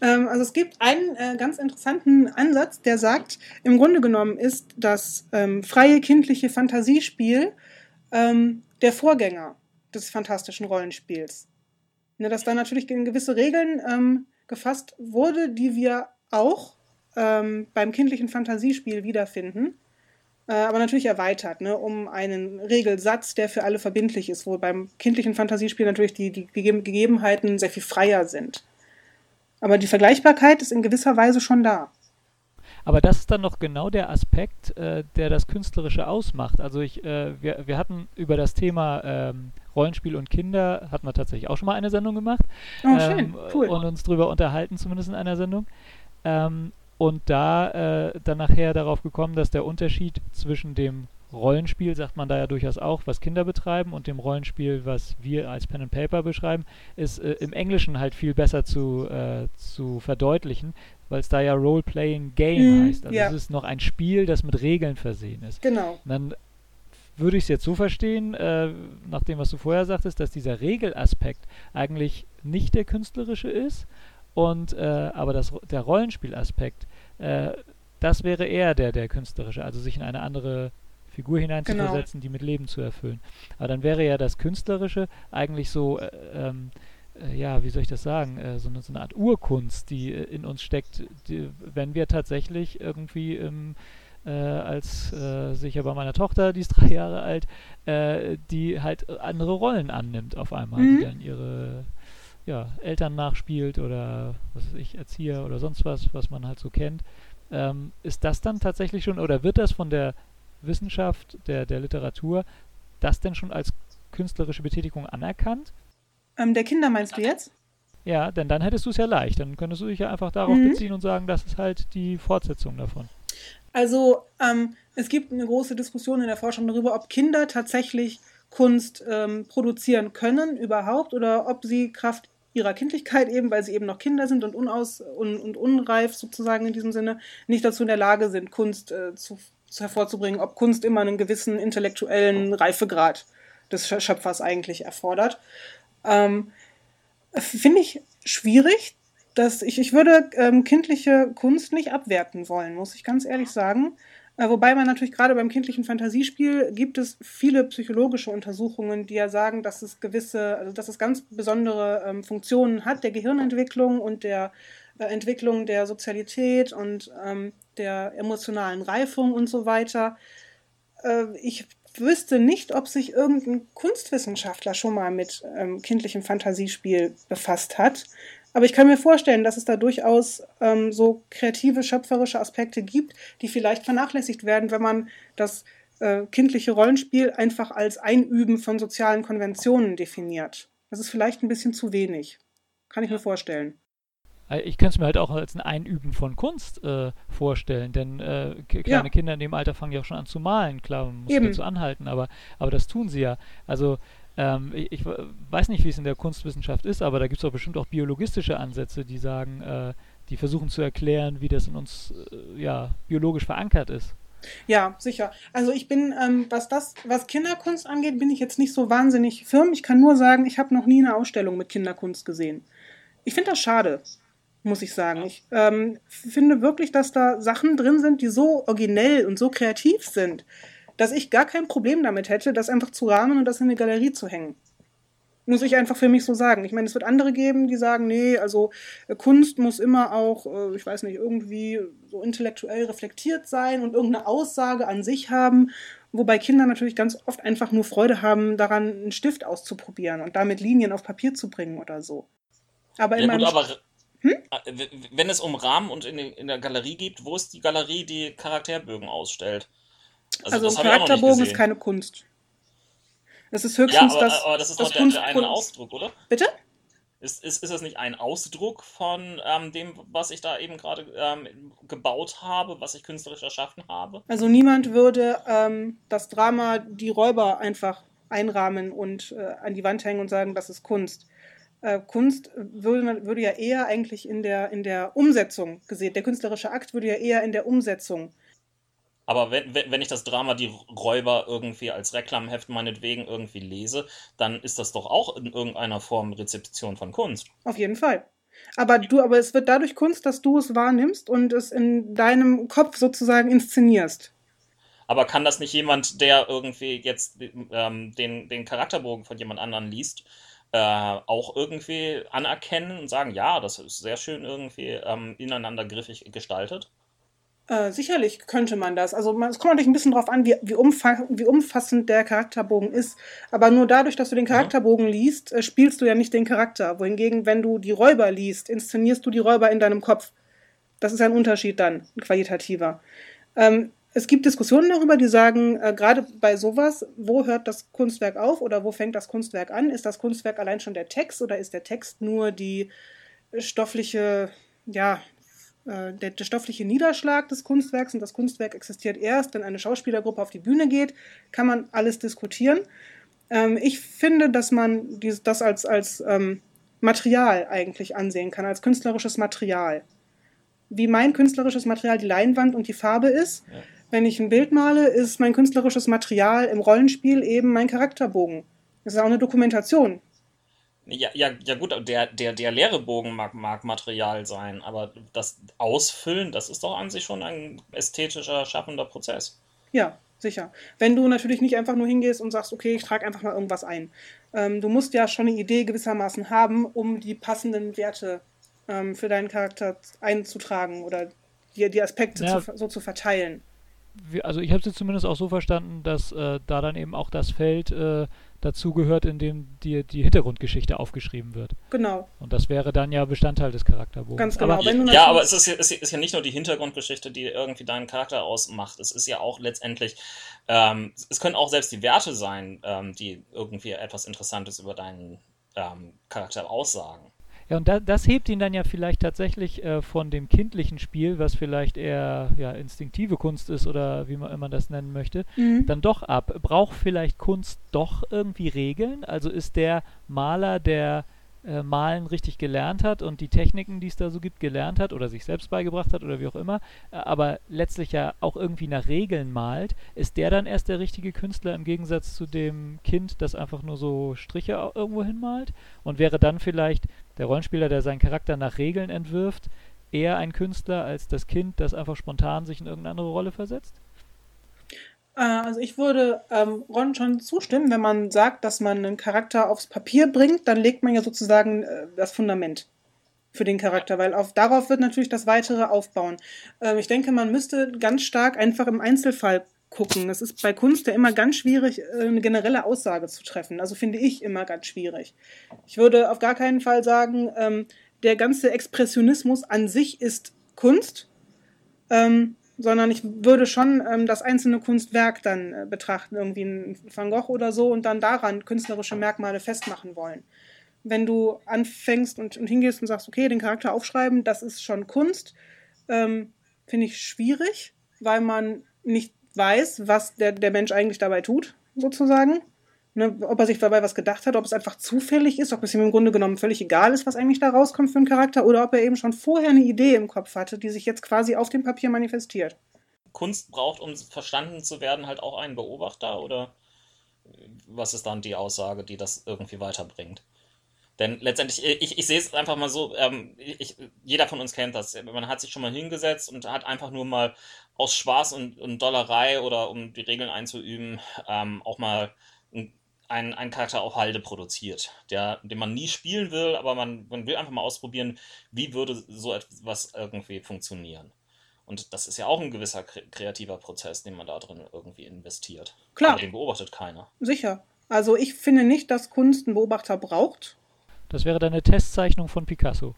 Ähm, also es gibt einen äh, ganz interessanten Ansatz, der sagt, im Grunde genommen ist das ähm, freie kindliche Fantasiespiel ähm, der Vorgänger des fantastischen Rollenspiels. Ne, dass da natürlich in gewisse Regeln ähm, gefasst wurde, die wir auch ähm, beim kindlichen Fantasiespiel wiederfinden, äh, aber natürlich erweitert, ne, um einen Regelsatz, der für alle verbindlich ist, wo beim kindlichen Fantasiespiel natürlich die, die Gegebenheiten sehr viel freier sind. Aber die Vergleichbarkeit ist in gewisser Weise schon da. Aber das ist dann noch genau der Aspekt, äh, der das Künstlerische ausmacht. Also ich, äh, wir, wir hatten über das Thema ähm, Rollenspiel und Kinder, hatten wir tatsächlich auch schon mal eine Sendung gemacht. Oh, schön, ähm, cool. Und uns drüber unterhalten, zumindest in einer Sendung. Ähm, und da äh, dann nachher darauf gekommen, dass der Unterschied zwischen dem Rollenspiel, sagt man da ja durchaus auch, was Kinder betreiben und dem Rollenspiel, was wir als Pen and Paper beschreiben, ist äh, im Englischen halt viel besser zu, äh, zu verdeutlichen, weil es da ja Role-Playing Game mhm, heißt. Also ja. es ist noch ein Spiel, das mit Regeln versehen ist. Genau. Und dann würde ich es jetzt so verstehen, äh, nach dem, was du vorher sagtest, dass dieser Regelaspekt eigentlich nicht der künstlerische ist und äh, aber das, der Rollenspielaspekt, äh, das wäre eher der, der künstlerische, also sich in eine andere Figur hineinzuversetzen, genau. die mit Leben zu erfüllen. Aber dann wäre ja das Künstlerische eigentlich so, äh, ähm, äh, ja, wie soll ich das sagen, äh, so, eine, so, eine, Art Urkunst, die äh, in uns steckt, die, wenn wir tatsächlich irgendwie im äh, als äh, sicher bei meiner Tochter, die ist drei Jahre alt, äh, die halt andere Rollen annimmt auf einmal, mhm. die dann ihre ja, Eltern nachspielt oder was weiß ich, Erzieher oder sonst was, was man halt so kennt. Ähm, ist das dann tatsächlich schon oder wird das von der Wissenschaft, der, der Literatur, das denn schon als künstlerische Betätigung anerkannt? Ähm, der Kinder meinst du jetzt? Ja, denn dann hättest du es ja leicht. Dann könntest du dich ja einfach darauf mhm. beziehen und sagen, das ist halt die Fortsetzung davon. Also ähm, es gibt eine große Diskussion in der Forschung darüber, ob Kinder tatsächlich Kunst ähm, produzieren können überhaupt oder ob sie Kraft ihrer Kindlichkeit eben, weil sie eben noch Kinder sind und, unaus und, und unreif sozusagen in diesem Sinne, nicht dazu in der Lage sind, Kunst äh, zu, zu hervorzubringen, ob Kunst immer einen gewissen intellektuellen Reifegrad des Schöpfers eigentlich erfordert. Ähm, Finde ich schwierig. Dass ich, ich würde ähm, kindliche Kunst nicht abwerten wollen, muss ich ganz ehrlich sagen. Äh, wobei man natürlich gerade beim kindlichen Fantasiespiel gibt es viele psychologische Untersuchungen, die ja sagen, dass es gewisse, also dass es ganz besondere ähm, Funktionen hat der Gehirnentwicklung und der Entwicklung der Sozialität und ähm, der emotionalen Reifung und so weiter. Äh, ich wüsste nicht, ob sich irgendein Kunstwissenschaftler schon mal mit ähm, kindlichem Fantasiespiel befasst hat. Aber ich kann mir vorstellen, dass es da durchaus ähm, so kreative, schöpferische Aspekte gibt, die vielleicht vernachlässigt werden, wenn man das äh, kindliche Rollenspiel einfach als Einüben von sozialen Konventionen definiert. Das ist vielleicht ein bisschen zu wenig. Kann ich mir vorstellen. Äh, ich könnte es mir halt auch als ein Einüben von Kunst äh, vorstellen, denn äh, kleine ja. Kinder in dem Alter fangen ja auch schon an zu malen. Klar, man muss dazu anhalten, aber, aber das tun sie ja. Also ähm, ich, ich, weiß nicht, wie es in der Kunstwissenschaft ist, aber da gibt es doch bestimmt auch biologistische Ansätze, die sagen, äh, die versuchen zu erklären, wie das in uns äh, ja, biologisch verankert ist. Ja, sicher. Also ich bin, ähm, was das, was Kinderkunst angeht, bin ich jetzt nicht so wahnsinnig firm. Ich kann nur sagen, ich habe noch nie eine Ausstellung mit Kinderkunst gesehen. Ich finde das schade, muss ich sagen. Ich ähm, finde wirklich, dass da Sachen drin sind, die so originell und so kreativ sind dass ich gar kein Problem damit hätte, das einfach zu rahmen und das in eine Galerie zu hängen. Muss ich einfach für mich so sagen. Ich meine, es wird andere geben, die sagen, nee, also äh, Kunst muss immer auch, äh, ich weiß nicht, irgendwie so intellektuell reflektiert sein und irgendeine Aussage an sich haben. Wobei Kinder natürlich ganz oft einfach nur Freude haben, daran einen Stift auszuprobieren und damit Linien auf Papier zu bringen oder so. Aber in ja, gut, aber hm? Äh, wenn es um Rahmen und in, in der Galerie geht, wo ist die Galerie, die Charakterbögen ausstellt? Also, also ein Charakterbogen ist keine Kunst. Das ist höchstens ja, aber, das. Aber das ist das doch der, der eine Ausdruck, oder? Bitte? Ist, ist, ist das nicht ein Ausdruck von ähm, dem, was ich da eben gerade ähm, gebaut habe, was ich künstlerisch erschaffen habe? Also niemand würde ähm, das Drama Die Räuber einfach einrahmen und äh, an die Wand hängen und sagen, das ist Kunst. Äh, Kunst würde, würde ja eher eigentlich in der, in der Umsetzung gesehen, der künstlerische Akt würde ja eher in der Umsetzung aber wenn, wenn ich das Drama Die Räuber irgendwie als Reklamheft meinetwegen irgendwie lese, dann ist das doch auch in irgendeiner Form Rezeption von Kunst. Auf jeden Fall. Aber du, aber es wird dadurch Kunst, dass du es wahrnimmst und es in deinem Kopf sozusagen inszenierst. Aber kann das nicht jemand, der irgendwie jetzt ähm, den, den Charakterbogen von jemand anderen liest, äh, auch irgendwie anerkennen und sagen, ja, das ist sehr schön irgendwie ähm, ineinander griffig gestaltet? Äh, sicherlich könnte man das. Also man, es kommt natürlich ein bisschen darauf an, wie, wie, umfa wie, umfassend der Charakterbogen ist. Aber nur dadurch, dass du den Charakterbogen liest, äh, spielst du ja nicht den Charakter. Wohingegen, wenn du die Räuber liest, inszenierst du die Räuber in deinem Kopf. Das ist ein Unterschied dann, ein qualitativer. Ähm, es gibt Diskussionen darüber, die sagen, äh, gerade bei sowas, wo hört das Kunstwerk auf oder wo fängt das Kunstwerk an? Ist das Kunstwerk allein schon der Text oder ist der Text nur die stoffliche ja, äh, der, der, stoffliche Niederschlag des Kunstwerks und das Kunstwerk existiert erst, wenn eine Schauspielergruppe auf die Bühne geht, kann man alles diskutieren. Ähm, ich finde, dass man dies, das als, als ähm, Material eigentlich ansehen kann, als künstlerisches Material. Wie mein künstlerisches Material die Leinwand und die Farbe ist. Ja. Wenn ich ein Bild male, ist mein künstlerisches Material im Rollenspiel eben mein Charakterbogen. Das ist auch eine Dokumentation. Ja, ja, ja gut, der, der, der leere Bogen mag, mag Material sein, aber das Ausfüllen, das ist doch an sich schon ein ästhetischer, schaffender Prozess. Ja, sicher. Wenn du natürlich nicht einfach nur hingehst und sagst, okay, ich trage einfach mal irgendwas ein. Ähm, du musst ja schon eine Idee gewissermaßen haben, um die passenden Werte ähm, für deinen Charakter einzutragen oder dir die Aspekte ja. zu, so zu verteilen. Also ich habe es jetzt zumindest auch so verstanden, dass äh, da dann eben auch das Feld äh, dazugehört, in dem dir die Hintergrundgeschichte aufgeschrieben wird. Genau. Und das wäre dann ja Bestandteil des Charakterbogens. Ganz genau. Aber, ja, aber es ist, ist, ist, ja nicht nur die Hintergrundgeschichte, die irgendwie deinen Charakter ausmacht. Es ist ja auch letztendlich, ähm, es können auch selbst die Werte sein, ähm, die irgendwie etwas Interessantes über deinen ähm, Charakter aussagen. Ja, und da, das hebt ihn dann ja vielleicht tatsächlich äh, von dem kindlichen Spiel, was vielleicht eher ja, instinktive Kunst ist oder wie man immer das nennen möchte, mhm. dann doch ab. Braucht vielleicht Kunst doch irgendwie Regeln? Also ist der Maler, der äh, Malen richtig gelernt hat und die Techniken, die es da so gibt, gelernt hat oder sich selbst beigebracht hat oder wie auch immer, äh, aber letztlich ja auch irgendwie nach Regeln malt, ist der dann erst der richtige Künstler im Gegensatz zu dem Kind, das einfach nur so Striche irgendwo hinmalt? Und wäre dann vielleicht der Rollenspieler, der seinen Charakter nach Regeln entwirft, eher ein Künstler als das Kind, das einfach spontan sich in irgendeine andere Rolle versetzt? Äh, also ich würde ähm, Ron schon zustimmen, wenn man sagt, dass man einen Charakter aufs Papier bringt, dann legt man ja sozusagen äh, das Fundament für den Charakter, weil auf, darauf wird natürlich das Weitere aufbauen. Ähm, ich denke, man müsste ganz stark einfach im Einzelfall gucken. Es ist bei Kunst ja immer ganz schwierig, äh, eine generelle Aussage zu treffen. Also finde ich immer ganz schwierig. Ich würde auf gar keinen Fall sagen, ähm, der ganze Expressionismus an sich ist Kunst. Ähm, sondern ich würde schon ähm, das einzelne Kunstwerk dann äh, betrachten, irgendwie ein Van Gogh oder so, und dann daran künstlerische Merkmale festmachen wollen. Wenn du anfängst und, und hingehst und sagst, okay, den Charakter aufschreiben, das ist schon Kunst, ähm, finde ich schwierig, weil man nicht weiß, was der, der Mensch eigentlich dabei tut, sozusagen. Ne, ob er sich dabei was gedacht hat, ob es einfach zufällig ist, ob es ihm im Grunde genommen völlig egal ist, was eigentlich da rauskommt für einen Charakter, oder ob er eben schon vorher eine Idee im Kopf hatte, die sich jetzt quasi auf dem Papier manifestiert. Kunst braucht, um verstanden zu werden, halt auch einen Beobachter, oder was ist dann die Aussage, die das irgendwie weiterbringt? Denn letztendlich, ich, ich sehe es einfach mal so, ähm, ich, jeder von uns kennt das. Man hat sich schon mal hingesetzt und hat einfach nur mal aus Spaß und, und Dollerei oder um die Regeln einzuüben, ähm, auch mal ein einen, einen Charakter auf Halde produziert, der, den man nie spielen will, aber man, man will einfach mal ausprobieren, wie würde so etwas irgendwie funktionieren. Und das ist ja auch ein gewisser kreativer Prozess, den man da drin irgendwie investiert. Klar. Aber den beobachtet keiner. Sicher. Also ich finde nicht, dass Kunst einen Beobachter braucht. Das wäre dann eine Testzeichnung von Picasso.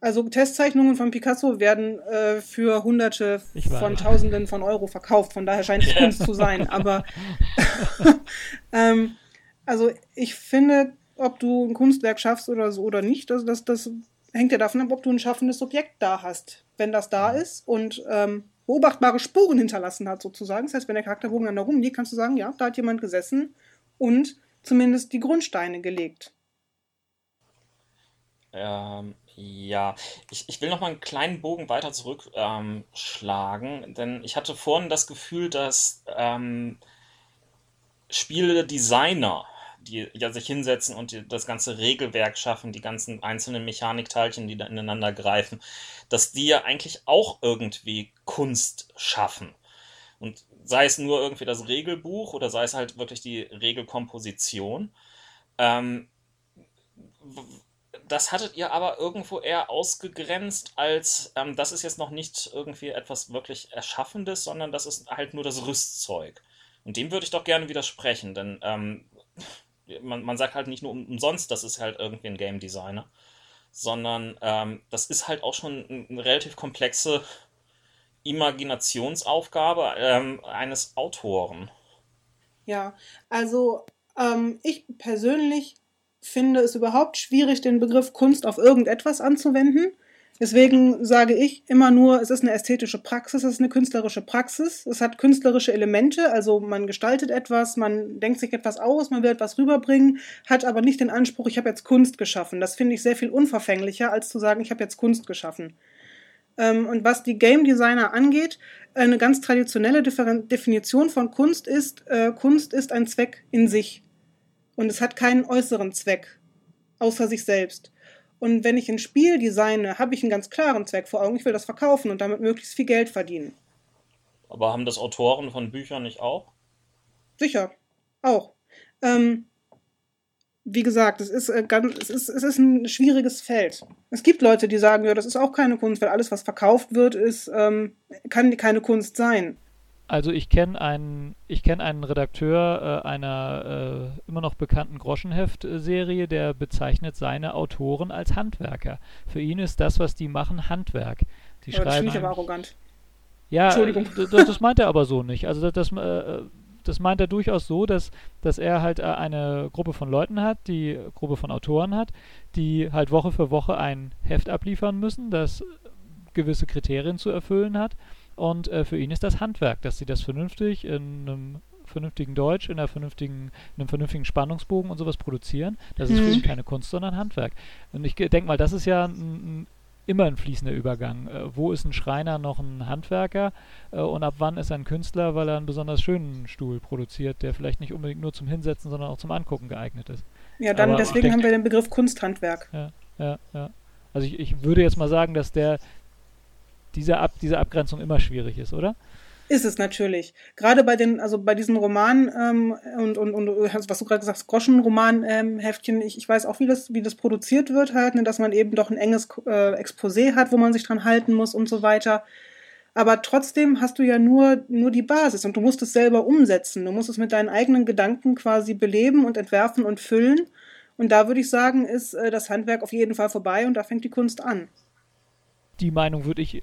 Also Testzeichnungen von Picasso werden äh, für Hunderte von Tausenden von Euro verkauft. Von daher scheint es Kunst zu sein. Aber ähm, also ich finde, ob du ein Kunstwerk schaffst oder so oder nicht, das, das, das hängt ja davon ab, ob du ein schaffendes Subjekt da hast. Wenn das da ist und ähm, beobachtbare Spuren hinterlassen hat, sozusagen. Das heißt, wenn der Charakterbogen dann da rumliegt, kannst du sagen, ja, da hat jemand gesessen und zumindest die Grundsteine gelegt. Ähm, ja, ich, ich will noch mal einen kleinen Bogen weiter zurückschlagen, ähm, denn ich hatte vorhin das Gefühl, dass ähm, Spieledesigner die ja sich hinsetzen und die, das ganze Regelwerk schaffen, die ganzen einzelnen Mechanikteilchen, die da ineinander greifen, dass die ja eigentlich auch irgendwie Kunst schaffen. Und sei es nur irgendwie das Regelbuch oder sei es halt wirklich die Regelkomposition. Ähm, das hattet ihr aber irgendwo eher ausgegrenzt als, ähm, das ist jetzt noch nicht irgendwie etwas wirklich Erschaffendes, sondern das ist halt nur das Rüstzeug. Und dem würde ich doch gerne widersprechen, denn ähm, man, man sagt halt nicht nur umsonst, das ist halt irgendwie ein Game Designer, sondern ähm, das ist halt auch schon eine relativ komplexe Imaginationsaufgabe ähm, eines Autoren. Ja, also ähm, ich persönlich finde es überhaupt schwierig, den Begriff Kunst auf irgendetwas anzuwenden. Deswegen sage ich immer nur, es ist eine ästhetische Praxis, es ist eine künstlerische Praxis. Es hat künstlerische Elemente, also man gestaltet etwas, man denkt sich etwas aus, man will etwas rüberbringen, hat aber nicht den Anspruch, ich habe jetzt Kunst geschaffen. Das finde ich sehr viel unverfänglicher, als zu sagen, ich habe jetzt Kunst geschaffen. Ähm, und was die Game Designer angeht, eine ganz traditionelle Definition von Kunst ist, äh, Kunst ist ein Zweck in sich. Und es hat keinen äußeren Zweck, außer sich selbst. Und wenn ich ein Spiel designe, habe ich einen ganz klaren Zweck vor Augen. Ich will das verkaufen und damit möglichst viel Geld verdienen. Aber haben das Autoren von Büchern nicht auch? Sicher, auch. Ähm, wie gesagt, es ist, äh, ganz, es, ist, es ist ein schwieriges Feld. Es gibt Leute, die sagen, ja, das ist auch keine Kunst, weil alles, was verkauft wird, ist, ähm, kann keine Kunst sein. Also ich kenne einen, ich kenne einen Redakteur äh, einer äh, immer noch bekannten Groschenheft-Serie, der bezeichnet seine Autoren als Handwerker. Für ihn ist das, was die machen, Handwerk. Die aber das schreiben. finde ich aber arrogant. Ja, Entschuldigung. das, das meint er aber so nicht. Also das, das, äh, das meint er durchaus so, dass, dass er halt äh, eine Gruppe von Leuten hat, die Gruppe von Autoren hat, die halt Woche für Woche ein Heft abliefern müssen, das gewisse Kriterien zu erfüllen hat. Und äh, für ihn ist das Handwerk, dass sie das vernünftig in einem vernünftigen Deutsch, in, einer vernünftigen, in einem vernünftigen Spannungsbogen und sowas produzieren. Das ist für Mhm. ihn keine Kunst, sondern Handwerk. Und ich denke mal, das ist ja ein, ein, immer ein fließender Übergang. Äh, wo ist ein Schreiner noch ein Handwerker äh, und ab wann ist er ein Künstler, weil er einen besonders schönen Stuhl produziert, der vielleicht nicht unbedingt nur zum Hinsetzen, sondern auch zum Angucken geeignet ist. Ja, dann Aber deswegen denk- haben wir den Begriff Kunsthandwerk. Ja, ja, ja. Also ich, ich würde jetzt mal sagen, dass der diese, Ab, diese Abgrenzung immer schwierig ist, oder? Ist es natürlich. Gerade bei den, also bei diesen Romanen ähm, und, und, und was du gerade gesagt hast, Groschen-Roman-Heftchen, ich, ich weiß auch, wie das, wie das produziert wird halt, ne, dass man eben doch ein enges äh, Exposé hat, wo man sich dran halten muss und so weiter. Aber trotzdem hast du ja nur, nur die Basis und du musst es selber umsetzen. Du musst es mit deinen eigenen Gedanken quasi beleben und entwerfen und füllen. Und da würde ich sagen, ist äh, das Handwerk auf jeden Fall vorbei und da fängt die Kunst an. Die Meinung würde ich äh,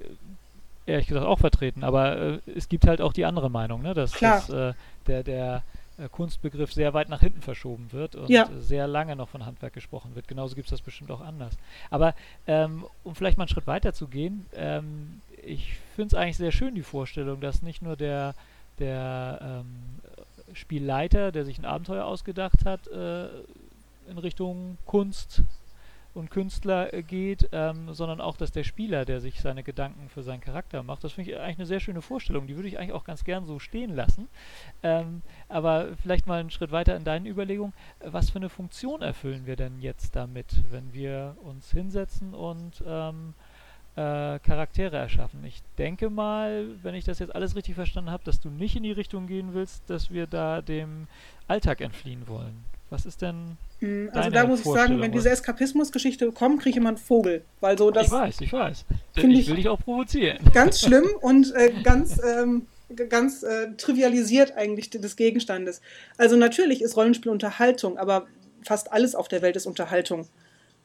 ehrlich gesagt auch vertreten, aber äh, es gibt halt auch die andere Meinung, ne? dass, dass äh, der, der äh, Kunstbegriff sehr weit nach hinten verschoben wird und Ja. sehr lange noch von Handwerk gesprochen wird. Genauso gibt es das bestimmt auch anders. Aber ähm, um vielleicht mal einen Schritt weiter zu gehen, ähm, ich finde es eigentlich sehr schön, die Vorstellung, dass nicht nur der, der ähm, Spielleiter, der sich ein Abenteuer ausgedacht hat, äh, in Richtung Kunst und Künstler äh, geht, ähm, sondern auch, dass der Spieler, der sich seine Gedanken für seinen Charakter macht, das finde ich eigentlich eine sehr schöne Vorstellung. Die würde ich eigentlich auch ganz gern so stehen lassen. Ähm, aber vielleicht mal einen Schritt weiter in deinen Überlegungen. Äh, Was für eine Funktion erfüllen wir denn jetzt damit, wenn wir uns hinsetzen und ähm, äh, Charaktere erschaffen? Ich denke mal, wenn ich das jetzt alles richtig verstanden habe, dass du nicht in die Richtung gehen willst, dass wir da dem Alltag entfliehen wollen. Was ist denn Mm, Also da muss ich sagen, wenn diese Eskapismus-Geschichte kommt, kriege ich immer einen Vogel. Weil so das ich weiß, ich weiß. Find ich ich- will dich auch provozieren. ganz schlimm und äh, ganz, ähm, ganz äh, trivialisiert eigentlich des Gegenstandes. Also natürlich ist Rollenspiel Unterhaltung, aber fast alles auf der Welt ist Unterhaltung.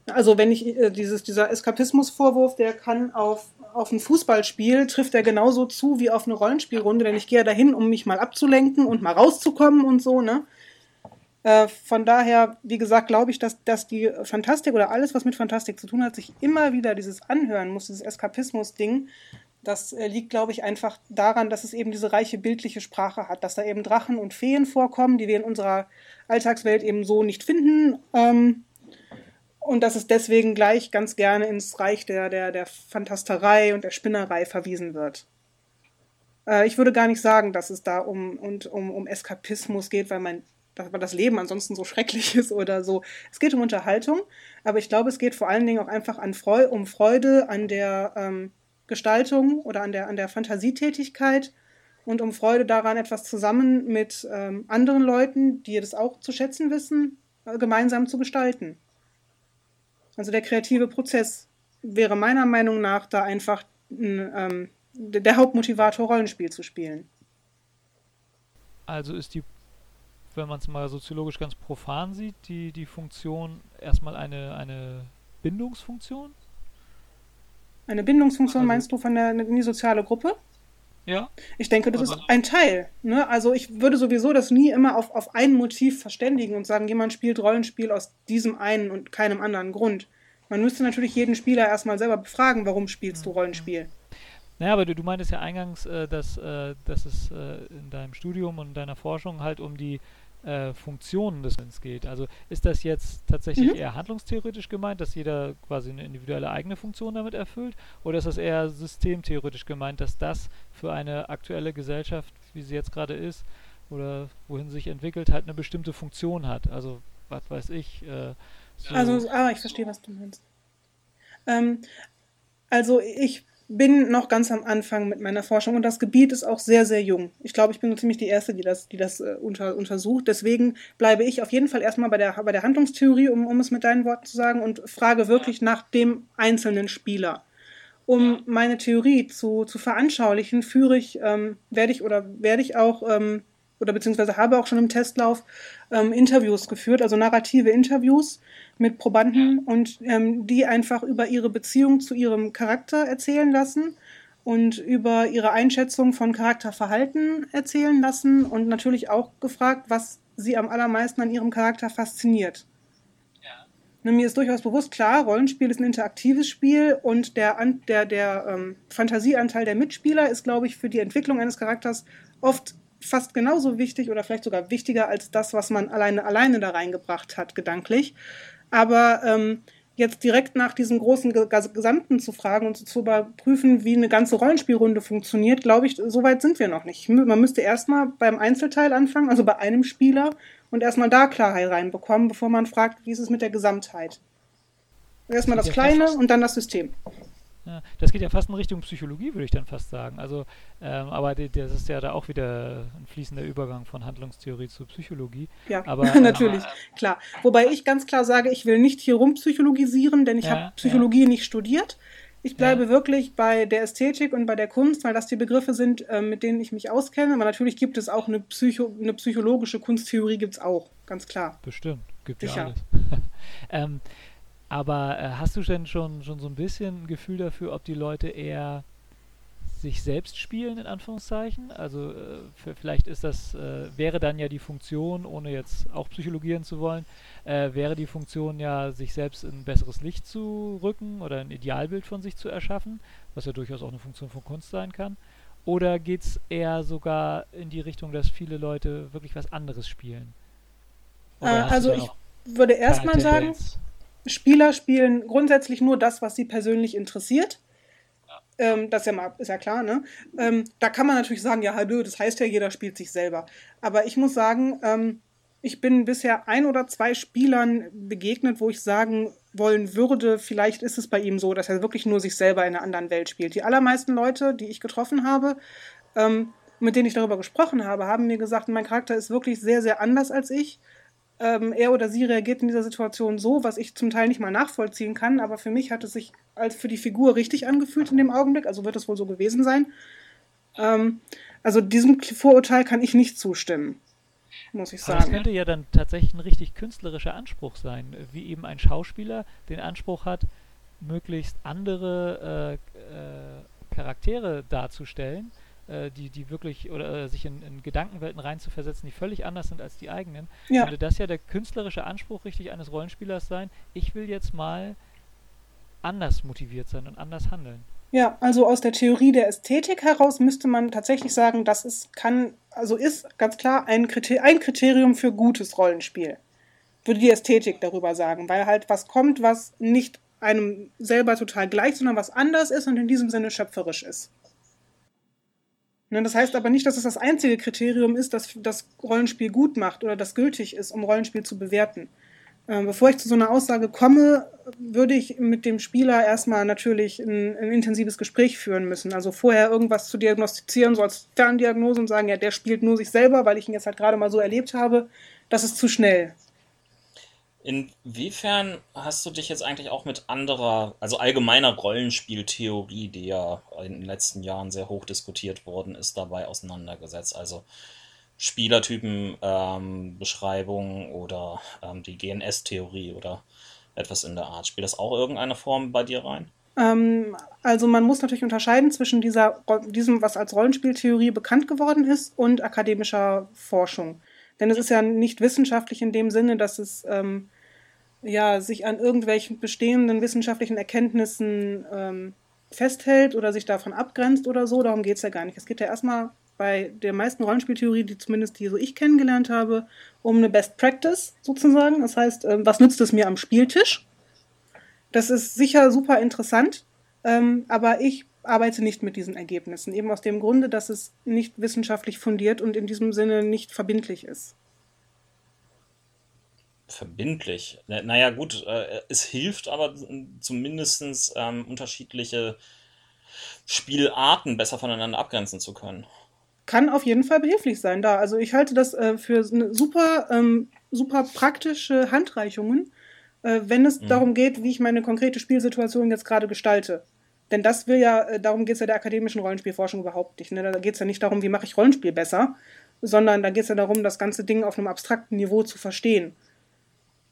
Also wenn ich äh, dieses, dieser Eskapismus-Vorwurf, der kann auf, auf ein Fußballspiel, trifft er genauso zu wie auf eine Rollenspielrunde, denn ich gehe ja dahin, um mich mal abzulenken und mal rauszukommen und so, ne? Äh, von daher, wie gesagt, glaube ich, dass, dass die Fantastik oder alles, was mit Fantastik zu tun hat, sich immer wieder dieses Anhören muss, dieses Eskapismus-Ding, das äh, liegt, glaube ich, einfach daran, dass es eben diese reiche bildliche Sprache hat, dass da eben Drachen und Feen vorkommen, die wir in unserer Alltagswelt eben so nicht finden. Ähm, und dass es deswegen gleich ganz gerne ins Reich der, der, der Fantasterei und der Spinnerei verwiesen wird. Äh, ich würde gar nicht sagen, dass es da um, und, um, um Eskapismus geht, weil mein dass das Leben ansonsten so schrecklich ist oder so. Es geht um Unterhaltung, aber ich glaube, es geht vor allen Dingen auch einfach an Freu um Freude an der ähm, Gestaltung oder an der, an der Fantasietätigkeit und um Freude daran, etwas zusammen mit ähm, anderen Leuten, die das auch zu schätzen wissen, äh, gemeinsam zu gestalten. Also der kreative Prozess wäre meiner Meinung nach da einfach ein, ähm, der Hauptmotivator, Rollenspiel zu spielen. Also ist die, wenn man es mal soziologisch ganz profan sieht, die, die Funktion erstmal eine, eine Bindungsfunktion? Eine Bindungsfunktion Also- meinst du von der in die soziale Gruppe? Ja. Ich denke, das Also- ist ein Teil. Ne? Also ich würde sowieso das nie immer auf, auf ein Motiv verständigen und sagen, jemand spielt Rollenspiel aus diesem einen und keinem anderen Grund. Man müsste natürlich jeden Spieler erstmal selber befragen, warum spielst du Rollenspiel. Naja, aber du, du meintest ja eingangs, äh, dass, äh, dass es äh, in deinem Studium und deiner Forschung halt um die äh, Funktionen des Sinns geht. Also ist das jetzt tatsächlich Mhm. eher handlungstheoretisch gemeint, dass jeder quasi eine individuelle eigene Funktion damit erfüllt? Oder ist das eher systemtheoretisch gemeint, dass das für eine aktuelle Gesellschaft, wie sie jetzt gerade ist, oder wohin sie sich entwickelt, halt eine bestimmte Funktion hat? Also, was weiß ich. Äh, so Also, ah, ich verstehe, was du meinst. Ähm, also ich bin noch ganz am Anfang mit meiner Forschung und das Gebiet ist auch sehr, sehr jung. Ich glaube, ich bin so ziemlich die Erste, die das, die das äh, unter, untersucht. Deswegen bleibe ich auf jeden Fall erstmal bei der, bei der Handlungstheorie, um, um es mit deinen Worten zu sagen, und frage wirklich nach dem einzelnen Spieler. um meine Theorie zu, zu veranschaulichen, führe ich, ähm, werde ich oder werde ich auch ähm, oder beziehungsweise habe auch schon im Testlauf ähm, Interviews geführt, also narrative Interviews mit Probanden und ähm, die einfach über ihre Beziehung zu ihrem Charakter erzählen lassen und über ihre Einschätzung von Charakterverhalten erzählen lassen und natürlich auch gefragt, was sie am allermeisten an ihrem Charakter fasziniert. Ne, mir ist durchaus bewusst, klar, Rollenspiel ist ein interaktives Spiel und der, der, der ähm, Fantasieanteil der Mitspieler ist, glaube ich, für die Entwicklung eines Charakters oft fast genauso wichtig oder vielleicht sogar wichtiger als das, was man alleine, alleine da reingebracht hat, gedanklich. Aber ähm, jetzt direkt nach diesem großen Gesamten zu fragen und zu überprüfen, wie eine ganze Rollenspielrunde funktioniert, glaube ich, so weit sind wir noch nicht. Man müsste erstmal beim Einzelteil anfangen, also bei einem Spieler, und erstmal da Klarheit reinbekommen, bevor man fragt, wie ist es mit der Gesamtheit. Erstmal das Kleine und dann das System. Ja, das geht ja fast in Richtung Psychologie, würde ich dann fast sagen. Also, ähm, aber das ist ja da auch wieder ein fließender Übergang von Handlungstheorie zu Psychologie. Ja, aber, natürlich, äh, klar. Wobei ich ganz klar sage, ich will nicht hier rumpsychologisieren, denn ich ja, habe Psychologie ja. nicht studiert. Ich bleibe ja. wirklich bei der Ästhetik und bei der Kunst, weil das die Begriffe sind, äh, mit denen ich mich auskenne. Aber natürlich gibt es auch eine, Psycho eine psychologische Kunsttheorie, gibt es auch, ganz klar. Bestimmt, gibt es ja alles. ähm, aber äh, hast du denn schon, schon so ein bisschen ein Gefühl dafür, ob die Leute eher sich selbst spielen, in Anführungszeichen? Also äh, vielleicht ist das, äh, wäre dann ja die Funktion, ohne jetzt auch psychologieren zu wollen, äh, wäre die Funktion ja, sich selbst in ein besseres Licht zu rücken oder ein Idealbild von sich zu erschaffen, was ja durchaus auch eine Funktion von Kunst sein kann. Oder geht es eher sogar in die Richtung, dass viele Leute wirklich was anderes spielen? Äh, also ich würde erstmal sagen, Spieler spielen grundsätzlich nur das, was sie persönlich interessiert. Ähm, das ist ja, mal, ist ja klar, ne? Ähm, da kann man natürlich sagen, ja, hallo, das heißt ja, jeder spielt sich selber. Aber ich muss sagen, ähm, ich bin bisher ein oder zwei Spielern begegnet, wo ich sagen wollen würde, vielleicht ist es bei ihm so, dass er wirklich nur sich selber in einer anderen Welt spielt. Die allermeisten Leute, die ich getroffen habe, ähm, mit denen ich darüber gesprochen habe, haben mir gesagt, mein Charakter ist wirklich sehr, sehr anders als ich ähm, er oder sie reagiert in dieser Situation so, was ich zum Teil nicht mal nachvollziehen kann, aber für mich hat es sich als für die Figur richtig angefühlt in dem Augenblick, also wird es wohl so gewesen sein. Ähm, also diesem Vorurteil kann ich nicht zustimmen, muss ich sagen. Aber das könnte ja dann tatsächlich ein richtig künstlerischer Anspruch sein, wie eben ein Schauspieler den Anspruch hat, möglichst andere äh, äh, Charaktere darzustellen äh, die, die wirklich oder äh, sich in, in, Gedankenwelten reinzuversetzen, die völlig anders sind als die eigenen, ja. könnte das ja der künstlerische Anspruch richtig eines Rollenspielers sein. Ich will jetzt mal anders motiviert sein und anders handeln. Ja, also aus der Theorie der Ästhetik heraus müsste man tatsächlich sagen, das ist, kann, also ist ganz klar ein, Kriter ein Kriterium für gutes Rollenspiel. Würde die Ästhetik darüber sagen, weil halt was kommt, was nicht einem selber total gleich, sondern was anders ist und in diesem Sinne schöpferisch ist. Ne, das heißt aber nicht, dass es das einzige Kriterium ist, das das Rollenspiel gut macht oder das gültig ist, um Rollenspiel zu bewerten. Ähm, bevor ich zu so einer Aussage komme, würde ich mit dem Spieler erstmal natürlich ein, ein, intensives Gespräch führen müssen. Also vorher irgendwas zu diagnostizieren, so als Ferndiagnose und sagen, ja, der spielt nur sich selber, weil ich ihn jetzt halt gerade mal so erlebt habe, das ist zu schnell. Inwiefern hast du dich jetzt eigentlich auch mit anderer, also allgemeiner Rollenspieltheorie, die ja in den letzten Jahren sehr hoch diskutiert worden ist, dabei auseinandergesetzt? Also Spielertypen, ähm, oder ähm, die GNS-Theorie oder etwas in der Art. Spielt das auch irgendeine Form bei dir rein? Ähm, also man muss natürlich unterscheiden zwischen dieser, diesem, was als Rollenspieltheorie bekannt geworden ist, und akademischer Forschung. Denn es ist ja nicht wissenschaftlich in dem Sinne, dass es ähm, ja, sich an irgendwelchen bestehenden wissenschaftlichen Erkenntnissen ähm, festhält oder sich davon abgrenzt oder so. Darum geht es ja gar nicht. Es geht ja erstmal bei der meisten Rollenspieltheorie, die zumindest die so ich kennengelernt habe, um eine Best Practice sozusagen. Das heißt, ähm, was nützt es mir am Spieltisch? Das ist sicher super interessant, ähm, aber ich arbeite nicht mit diesen Ergebnissen, eben aus dem Grunde, dass es nicht wissenschaftlich fundiert und in diesem Sinne nicht verbindlich ist. Verbindlich. Naja, gut, äh, es hilft aber zumindest ähm, unterschiedliche Spielarten besser voneinander abgrenzen zu können. Kann auf jeden Fall behilflich sein, da. Also ich halte das äh, für eine super, ähm, super praktische Handreichungen, äh, wenn es mhm. darum geht, wie ich meine konkrete Spielsituation jetzt gerade gestalte Denn das will ja, äh, darum geht es ja der akademischen Rollenspielforschung überhaupt nicht. Ne? Da geht es ja nicht darum, wie mache ich Rollenspiel besser, sondern da geht es ja darum, das ganze Ding auf einem abstrakten Niveau zu verstehen.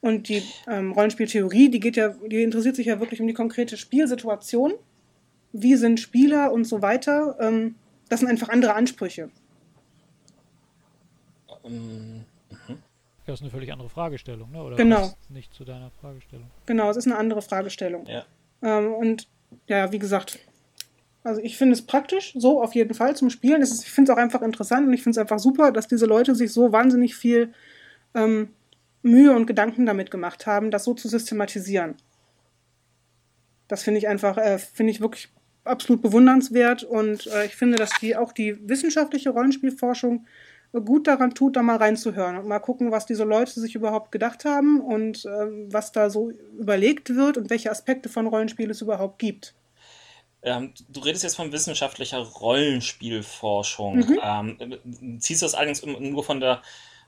Und die ähm, Rollenspieltheorie, die geht ja, die interessiert sich ja wirklich um die konkrete Spielsituation. Wie sind Spieler und so weiter. Ähm, das sind einfach andere Ansprüche. Ähm, mhm. Ja, ist eine völlig andere Fragestellung, ne? Oder genau. nicht zu deiner Fragestellung? Genau, es ist eine andere Fragestellung. Ja. Ähm, und ja, wie gesagt, also ich finde es praktisch, so auf jeden Fall zum Spielen. Ist, ich finde es auch einfach interessant und ich finde es einfach super, dass diese Leute sich so wahnsinnig viel ähm, Mühe und Gedanken damit gemacht haben, das so zu systematisieren. Das finde ich einfach, äh, finde ich wirklich absolut bewundernswert und äh, ich finde, dass die auch die wissenschaftliche Rollenspielforschung gut daran tut, da mal reinzuhören und mal gucken, was diese Leute sich überhaupt gedacht haben und äh, was da so überlegt wird und welche Aspekte von Rollenspiel es überhaupt gibt. Ähm, du redest jetzt von wissenschaftlicher Rollenspielforschung. Mhm. Ähm, ziehst du das allerdings nur von der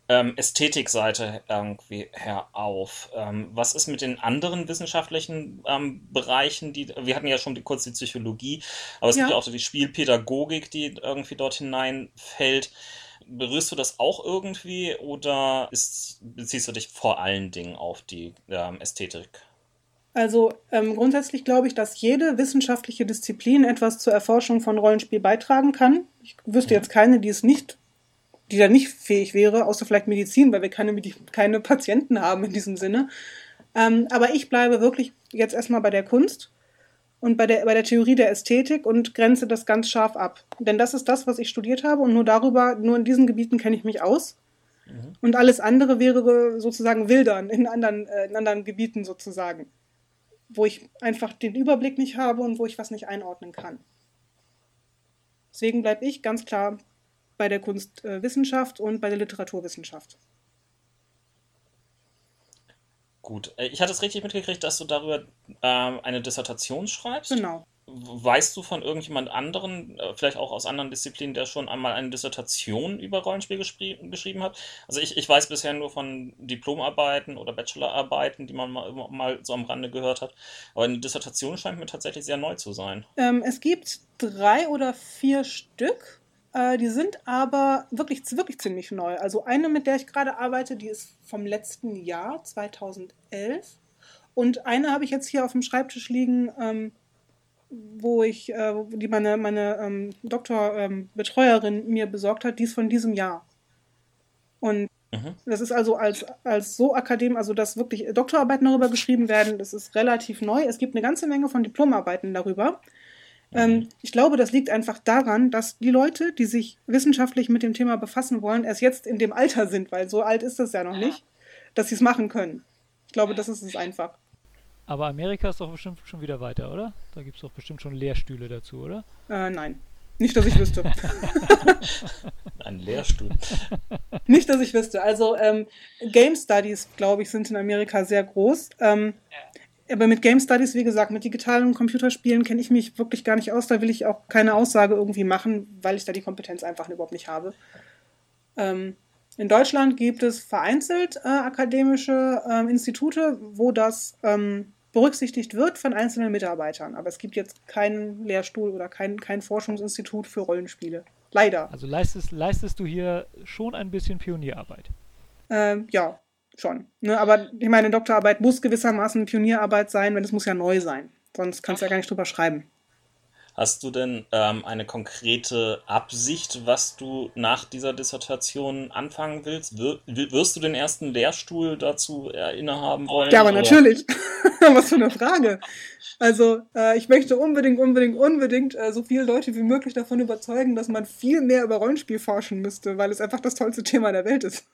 ähm, Ästhetikseite irgendwie her auf. Ähm, was ist mit den anderen wissenschaftlichen ähm, Bereichen? Die, wir hatten ja schon die, kurz die Psychologie, aber es ja. gibt ja auch die Spielpädagogik, die irgendwie dort hineinfällt. Berührst du das auch irgendwie oder ist, beziehst du dich vor allen Dingen auf die ähm, Ästhetik? Also ähm, grundsätzlich glaube ich, dass jede wissenschaftliche Disziplin etwas zur Erforschung von Rollenspiel beitragen kann. Ich wüsste jetzt keine, die es nicht, die da nicht fähig wäre, außer vielleicht Medizin, weil wir keine, keine Patienten haben in diesem Sinne. Ähm, aber ich bleibe wirklich jetzt erstmal bei der Kunst und bei der, bei der Theorie der Ästhetik und grenze das ganz scharf ab. Denn das ist das, was ich studiert habe und nur darüber, nur in diesen Gebieten kenne ich mich aus. Mhm. Und alles andere wäre sozusagen Wildern in anderen, äh, in anderen Gebieten sozusagen, wo ich einfach den Überblick nicht habe und wo ich was nicht einordnen kann. Deswegen bleibe ich ganz klar bei der Kunstwissenschaft und bei der Literaturwissenschaft. Gut, äh, ich hatte es richtig mitgekriegt, dass du darüber ähm, eine Dissertation schreibst. Genau. Weißt du von irgendjemand anderen, äh, vielleicht auch aus anderen Disziplinen, der schon einmal eine Dissertation über Rollenspiel geschrieben hat? Also ich, ich weiß bisher nur von Diplomarbeiten oder Bachelorarbeiten, die man mal, mal so am Rande gehört hat. Aber eine Dissertation scheint mir tatsächlich sehr neu zu sein. Ähm, es gibt drei oder vier Stück äh, die sind aber wirklich, wirklich ziemlich neu. Also eine, mit der ich gerade arbeite, die ist vom letzten Jahr, 2011. Und eine habe ich jetzt hier auf dem Schreibtisch liegen, ähm, wo ich, äh, die meine, meine ähm, Doktorbetreuerin ähm, mir besorgt hat, die ist von diesem Jahr. Und mhm. das ist also als, als so akademisch, also dass wirklich Doktorarbeiten darüber geschrieben werden, das ist relativ neu. Es gibt eine ganze Menge von Diplomarbeiten darüber. Ähm, ich glaube, das liegt einfach daran, dass die Leute, die sich wissenschaftlich mit dem Thema befassen wollen, erst jetzt in dem Alter sind, weil so alt ist das ja noch nicht, dass sie es machen können. Ich glaube, das ist es einfach. Aber Amerika ist doch bestimmt schon wieder weiter, oder? Da gibt es doch bestimmt schon Lehrstühle dazu, oder? Äh, nein. Nicht, dass ich wüsste. Ein Lehrstuhl. Nicht, dass ich wüsste. Also ähm, Game Studies, glaube ich, sind in Amerika sehr groß. Ähm, aber mit Game Studies, wie gesagt, mit digitalen Computerspielen kenne ich mich wirklich gar nicht aus. Da will ich auch keine Aussage irgendwie machen, weil ich da die Kompetenz einfach überhaupt nicht habe. Ähm, in Deutschland gibt es vereinzelt äh, akademische äh, Institute, wo das ähm, berücksichtigt wird von einzelnen Mitarbeitern. Aber es gibt jetzt keinen Lehrstuhl oder kein, kein Forschungsinstitut für Rollenspiele. Leider. Also leistest, leistest du hier schon ein bisschen Pionierarbeit? Ähm, ja, schon. Ne? Aber ich meine, Doktorarbeit muss gewissermaßen Pionierarbeit sein, wenn es muss ja neu sein. Sonst kannst du ja gar nicht drüber schreiben. Hast du denn ähm, eine konkrete Absicht, was du nach dieser Dissertation anfangen willst? Wir, wirst du den ersten Lehrstuhl dazu innehaben wollen? Ja, aber oder? natürlich. was für eine Frage. Also, äh, ich möchte unbedingt, unbedingt, unbedingt äh, so viele Leute wie möglich davon überzeugen, dass man viel mehr über Rollenspiel forschen müsste, weil es einfach das tollste Thema der Welt ist.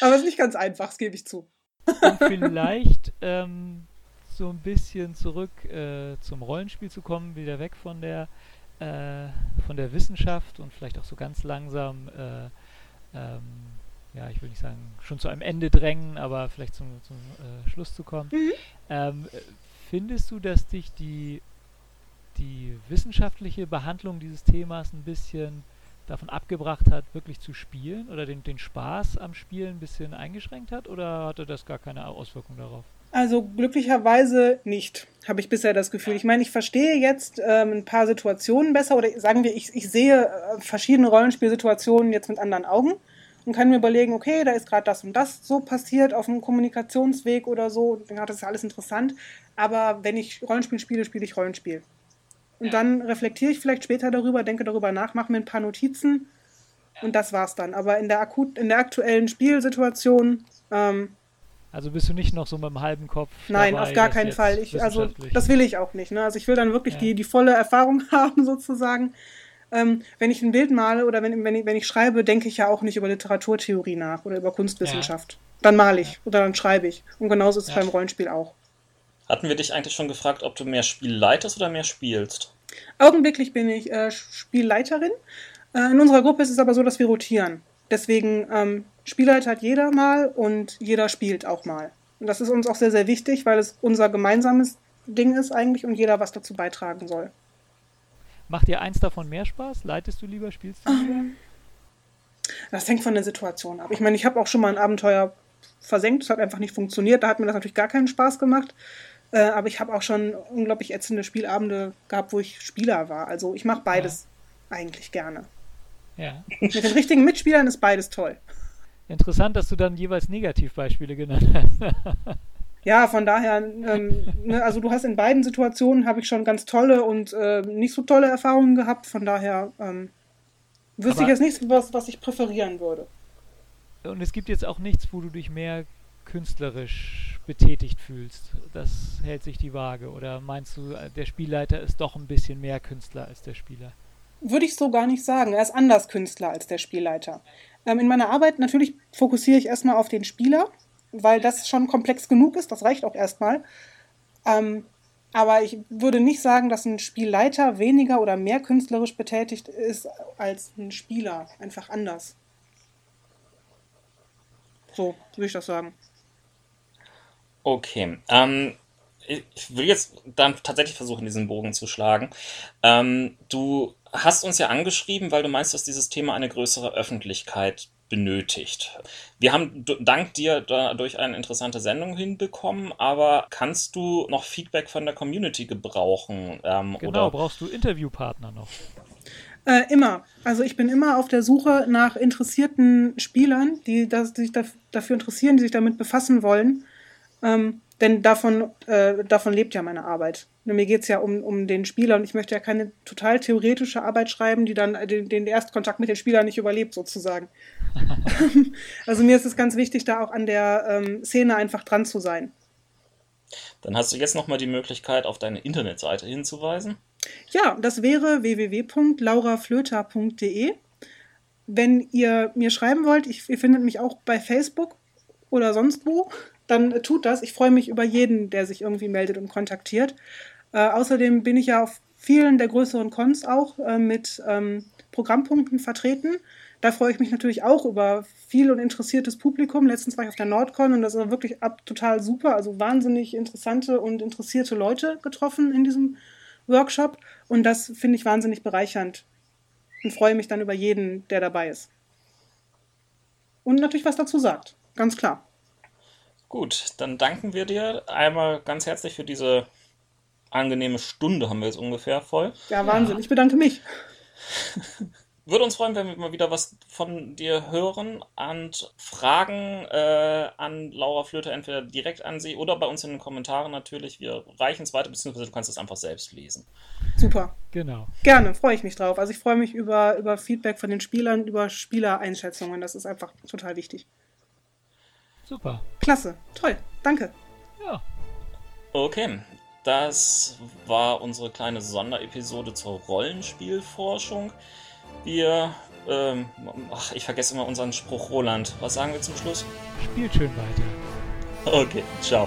Aber es ist nicht ganz einfach, das gebe ich zu. Und vielleicht ähm, so ein bisschen zurück äh, zum Rollenspiel zu kommen, wieder weg von der, äh, von der Wissenschaft und vielleicht auch so ganz langsam, äh, ähm, ja, ich will nicht sagen, schon zu einem Ende drängen, aber vielleicht zum, zum äh, Schluss zu kommen. Mhm. Ähm, findest du, dass dich die, die wissenschaftliche Behandlung dieses Themas ein bisschen davon abgebracht hat, wirklich zu spielen oder den, den Spaß am Spielen ein bisschen eingeschränkt hat oder hatte das gar keine Auswirkung darauf? Also glücklicherweise nicht, habe ich bisher das Gefühl. Ich meine, ich verstehe jetzt ähm, ein paar Situationen besser oder sagen wir, ich, ich sehe äh, verschiedene Rollenspielsituationen jetzt mit anderen Augen und kann mir überlegen, okay, da ist gerade das und das so passiert auf einem Kommunikationsweg oder so. Ja, das ist alles interessant. Aber wenn ich Rollenspiel spiele, spiele ich Rollenspiel. Und ja. dann reflektiere ich vielleicht später darüber, denke darüber nach, mache mir ein paar Notizen und das war's dann. Aber in der, akut, in der aktuellen Spielsituation ähm, also bist du nicht noch so mit dem halben Kopf. Nein, dabei, auf gar keinen Fall. Ich, also das will ich auch nicht. Ne? Also ich will dann wirklich ja. die, die volle Erfahrung haben sozusagen. Ähm, wenn ich ein Bild male oder wenn, wenn, ich, wenn ich schreibe, denke ich ja auch nicht über Literaturtheorie nach oder über Kunstwissenschaft. Ja. Dann male ich ja. oder dann schreibe ich. Und genauso ist es beim Rollenspiel auch. Hatten wir dich eigentlich schon gefragt, ob du mehr Spiel leitest oder mehr spielst? Augenblicklich bin ich äh, Spielleiterin. Äh, in unserer Gruppe ist es aber so, dass wir rotieren. Deswegen ähm, Spielleiter hat jeder mal und jeder spielt auch mal. Und das ist uns auch sehr, sehr wichtig, weil es unser gemeinsames Ding ist eigentlich und jeder was dazu beitragen soll. Macht dir eins davon mehr Spaß? Leitest du lieber, spielst du lieber? Das hängt von der Situation ab. Ich meine, ich habe auch schon mal ein Abenteuer versenkt, es hat einfach nicht funktioniert. Da hat mir das natürlich gar keinen Spaß gemacht. Äh, aber ich habe auch schon unglaublich ätzende Spielabende gehabt, wo ich Spieler war. Also ich mache beides ja. eigentlich gerne. Ja. Mit den richtigen Mitspielern ist beides toll. Interessant, dass du dann jeweils Negativbeispiele genannt hast. ja, von daher, ähm, ne, also du hast in beiden Situationen habe ich schon ganz tolle und äh, nicht so tolle Erfahrungen gehabt. Von daher ähm, wüsste ich jetzt nichts, was, was ich präferieren würde. Und es gibt jetzt auch nichts, wo du dich mehr künstlerisch betätigt fühlst. Das hält sich die Waage. Oder meinst du, der Spielleiter ist doch ein bisschen mehr Künstler als der Spieler? Würde ich so gar nicht sagen. Er ist anders Künstler als der Spielleiter. Ähm, in meiner Arbeit natürlich fokussiere ich erstmal auf den Spieler, weil das schon komplex genug ist, das reicht auch erstmal. Ähm, aber ich würde nicht sagen, dass ein Spielleiter weniger oder mehr künstlerisch betätigt ist als ein Spieler. Einfach anders. So würde ich das sagen. Okay. Ähm, ich will jetzt dann tatsächlich versuchen, diesen Bogen zu schlagen. Ähm, du hast uns ja angeschrieben, weil du meinst, dass dieses Thema eine größere Öffentlichkeit benötigt. Wir haben dank dir dadurch eine interessante Sendung hinbekommen, aber kannst du noch Feedback von der Community gebrauchen? Ähm, genau, oder? brauchst du Interviewpartner noch? Äh, immer. Also ich bin immer auf der Suche nach interessierten Spielern, die, das, die sich dafür interessieren, die sich damit befassen wollen. Ähm, denn davon, äh, davon lebt ja meine Arbeit. Mir geht es ja um, um den Spieler und ich möchte ja keine total theoretische Arbeit schreiben, die dann den, den Erstkontakt mit den Spielern nicht überlebt, sozusagen. also mir ist es ganz wichtig, da auch an der ähm, Szene einfach dran zu sein. Dann hast du jetzt nochmal die Möglichkeit, auf deine Internetseite hinzuweisen. Ja, das wäre www.lauraflöter.de. Wenn ihr mir schreiben wollt, ich, ihr findet mich auch bei Facebook oder sonst wo dann tut das. Ich freue mich über jeden, der sich irgendwie meldet und kontaktiert. Äh, außerdem bin ich ja auf vielen der größeren Cons auch äh, mit ähm, Programmpunkten vertreten. Da freue ich mich natürlich auch über viel und interessiertes Publikum. Letztens war ich auf der Nordcon und das war wirklich ab, total super. Also wahnsinnig interessante und interessierte Leute getroffen in diesem Workshop. Und das finde ich wahnsinnig bereichernd und freue mich dann über jeden, der dabei ist. Und natürlich was dazu sagt. Ganz klar. Gut, dann danken wir dir einmal ganz herzlich für diese angenehme Stunde, haben wir jetzt ungefähr voll. Ja, Wahnsinn, ja. ich bedanke mich. Würde uns freuen, wenn wir mal wieder was von dir hören und Fragen äh, an Laura Flöter entweder direkt an sie oder bei uns in den Kommentaren natürlich. Wir reichen es weiter, beziehungsweise du kannst es einfach selbst lesen. Super. Genau. Gerne, freue ich mich drauf. Also ich freue mich über, über Feedback von den Spielern, über Spielereinschätzungen. Das ist einfach total wichtig. Super. Klasse. Toll. Danke. Ja. Okay. Das war unsere kleine Sonderepisode zur Rollenspielforschung. Wir, ähm, ach, ich vergesse immer unseren Spruch Roland. Was sagen wir zum Schluss? Spielt schön weiter. Okay, ciao.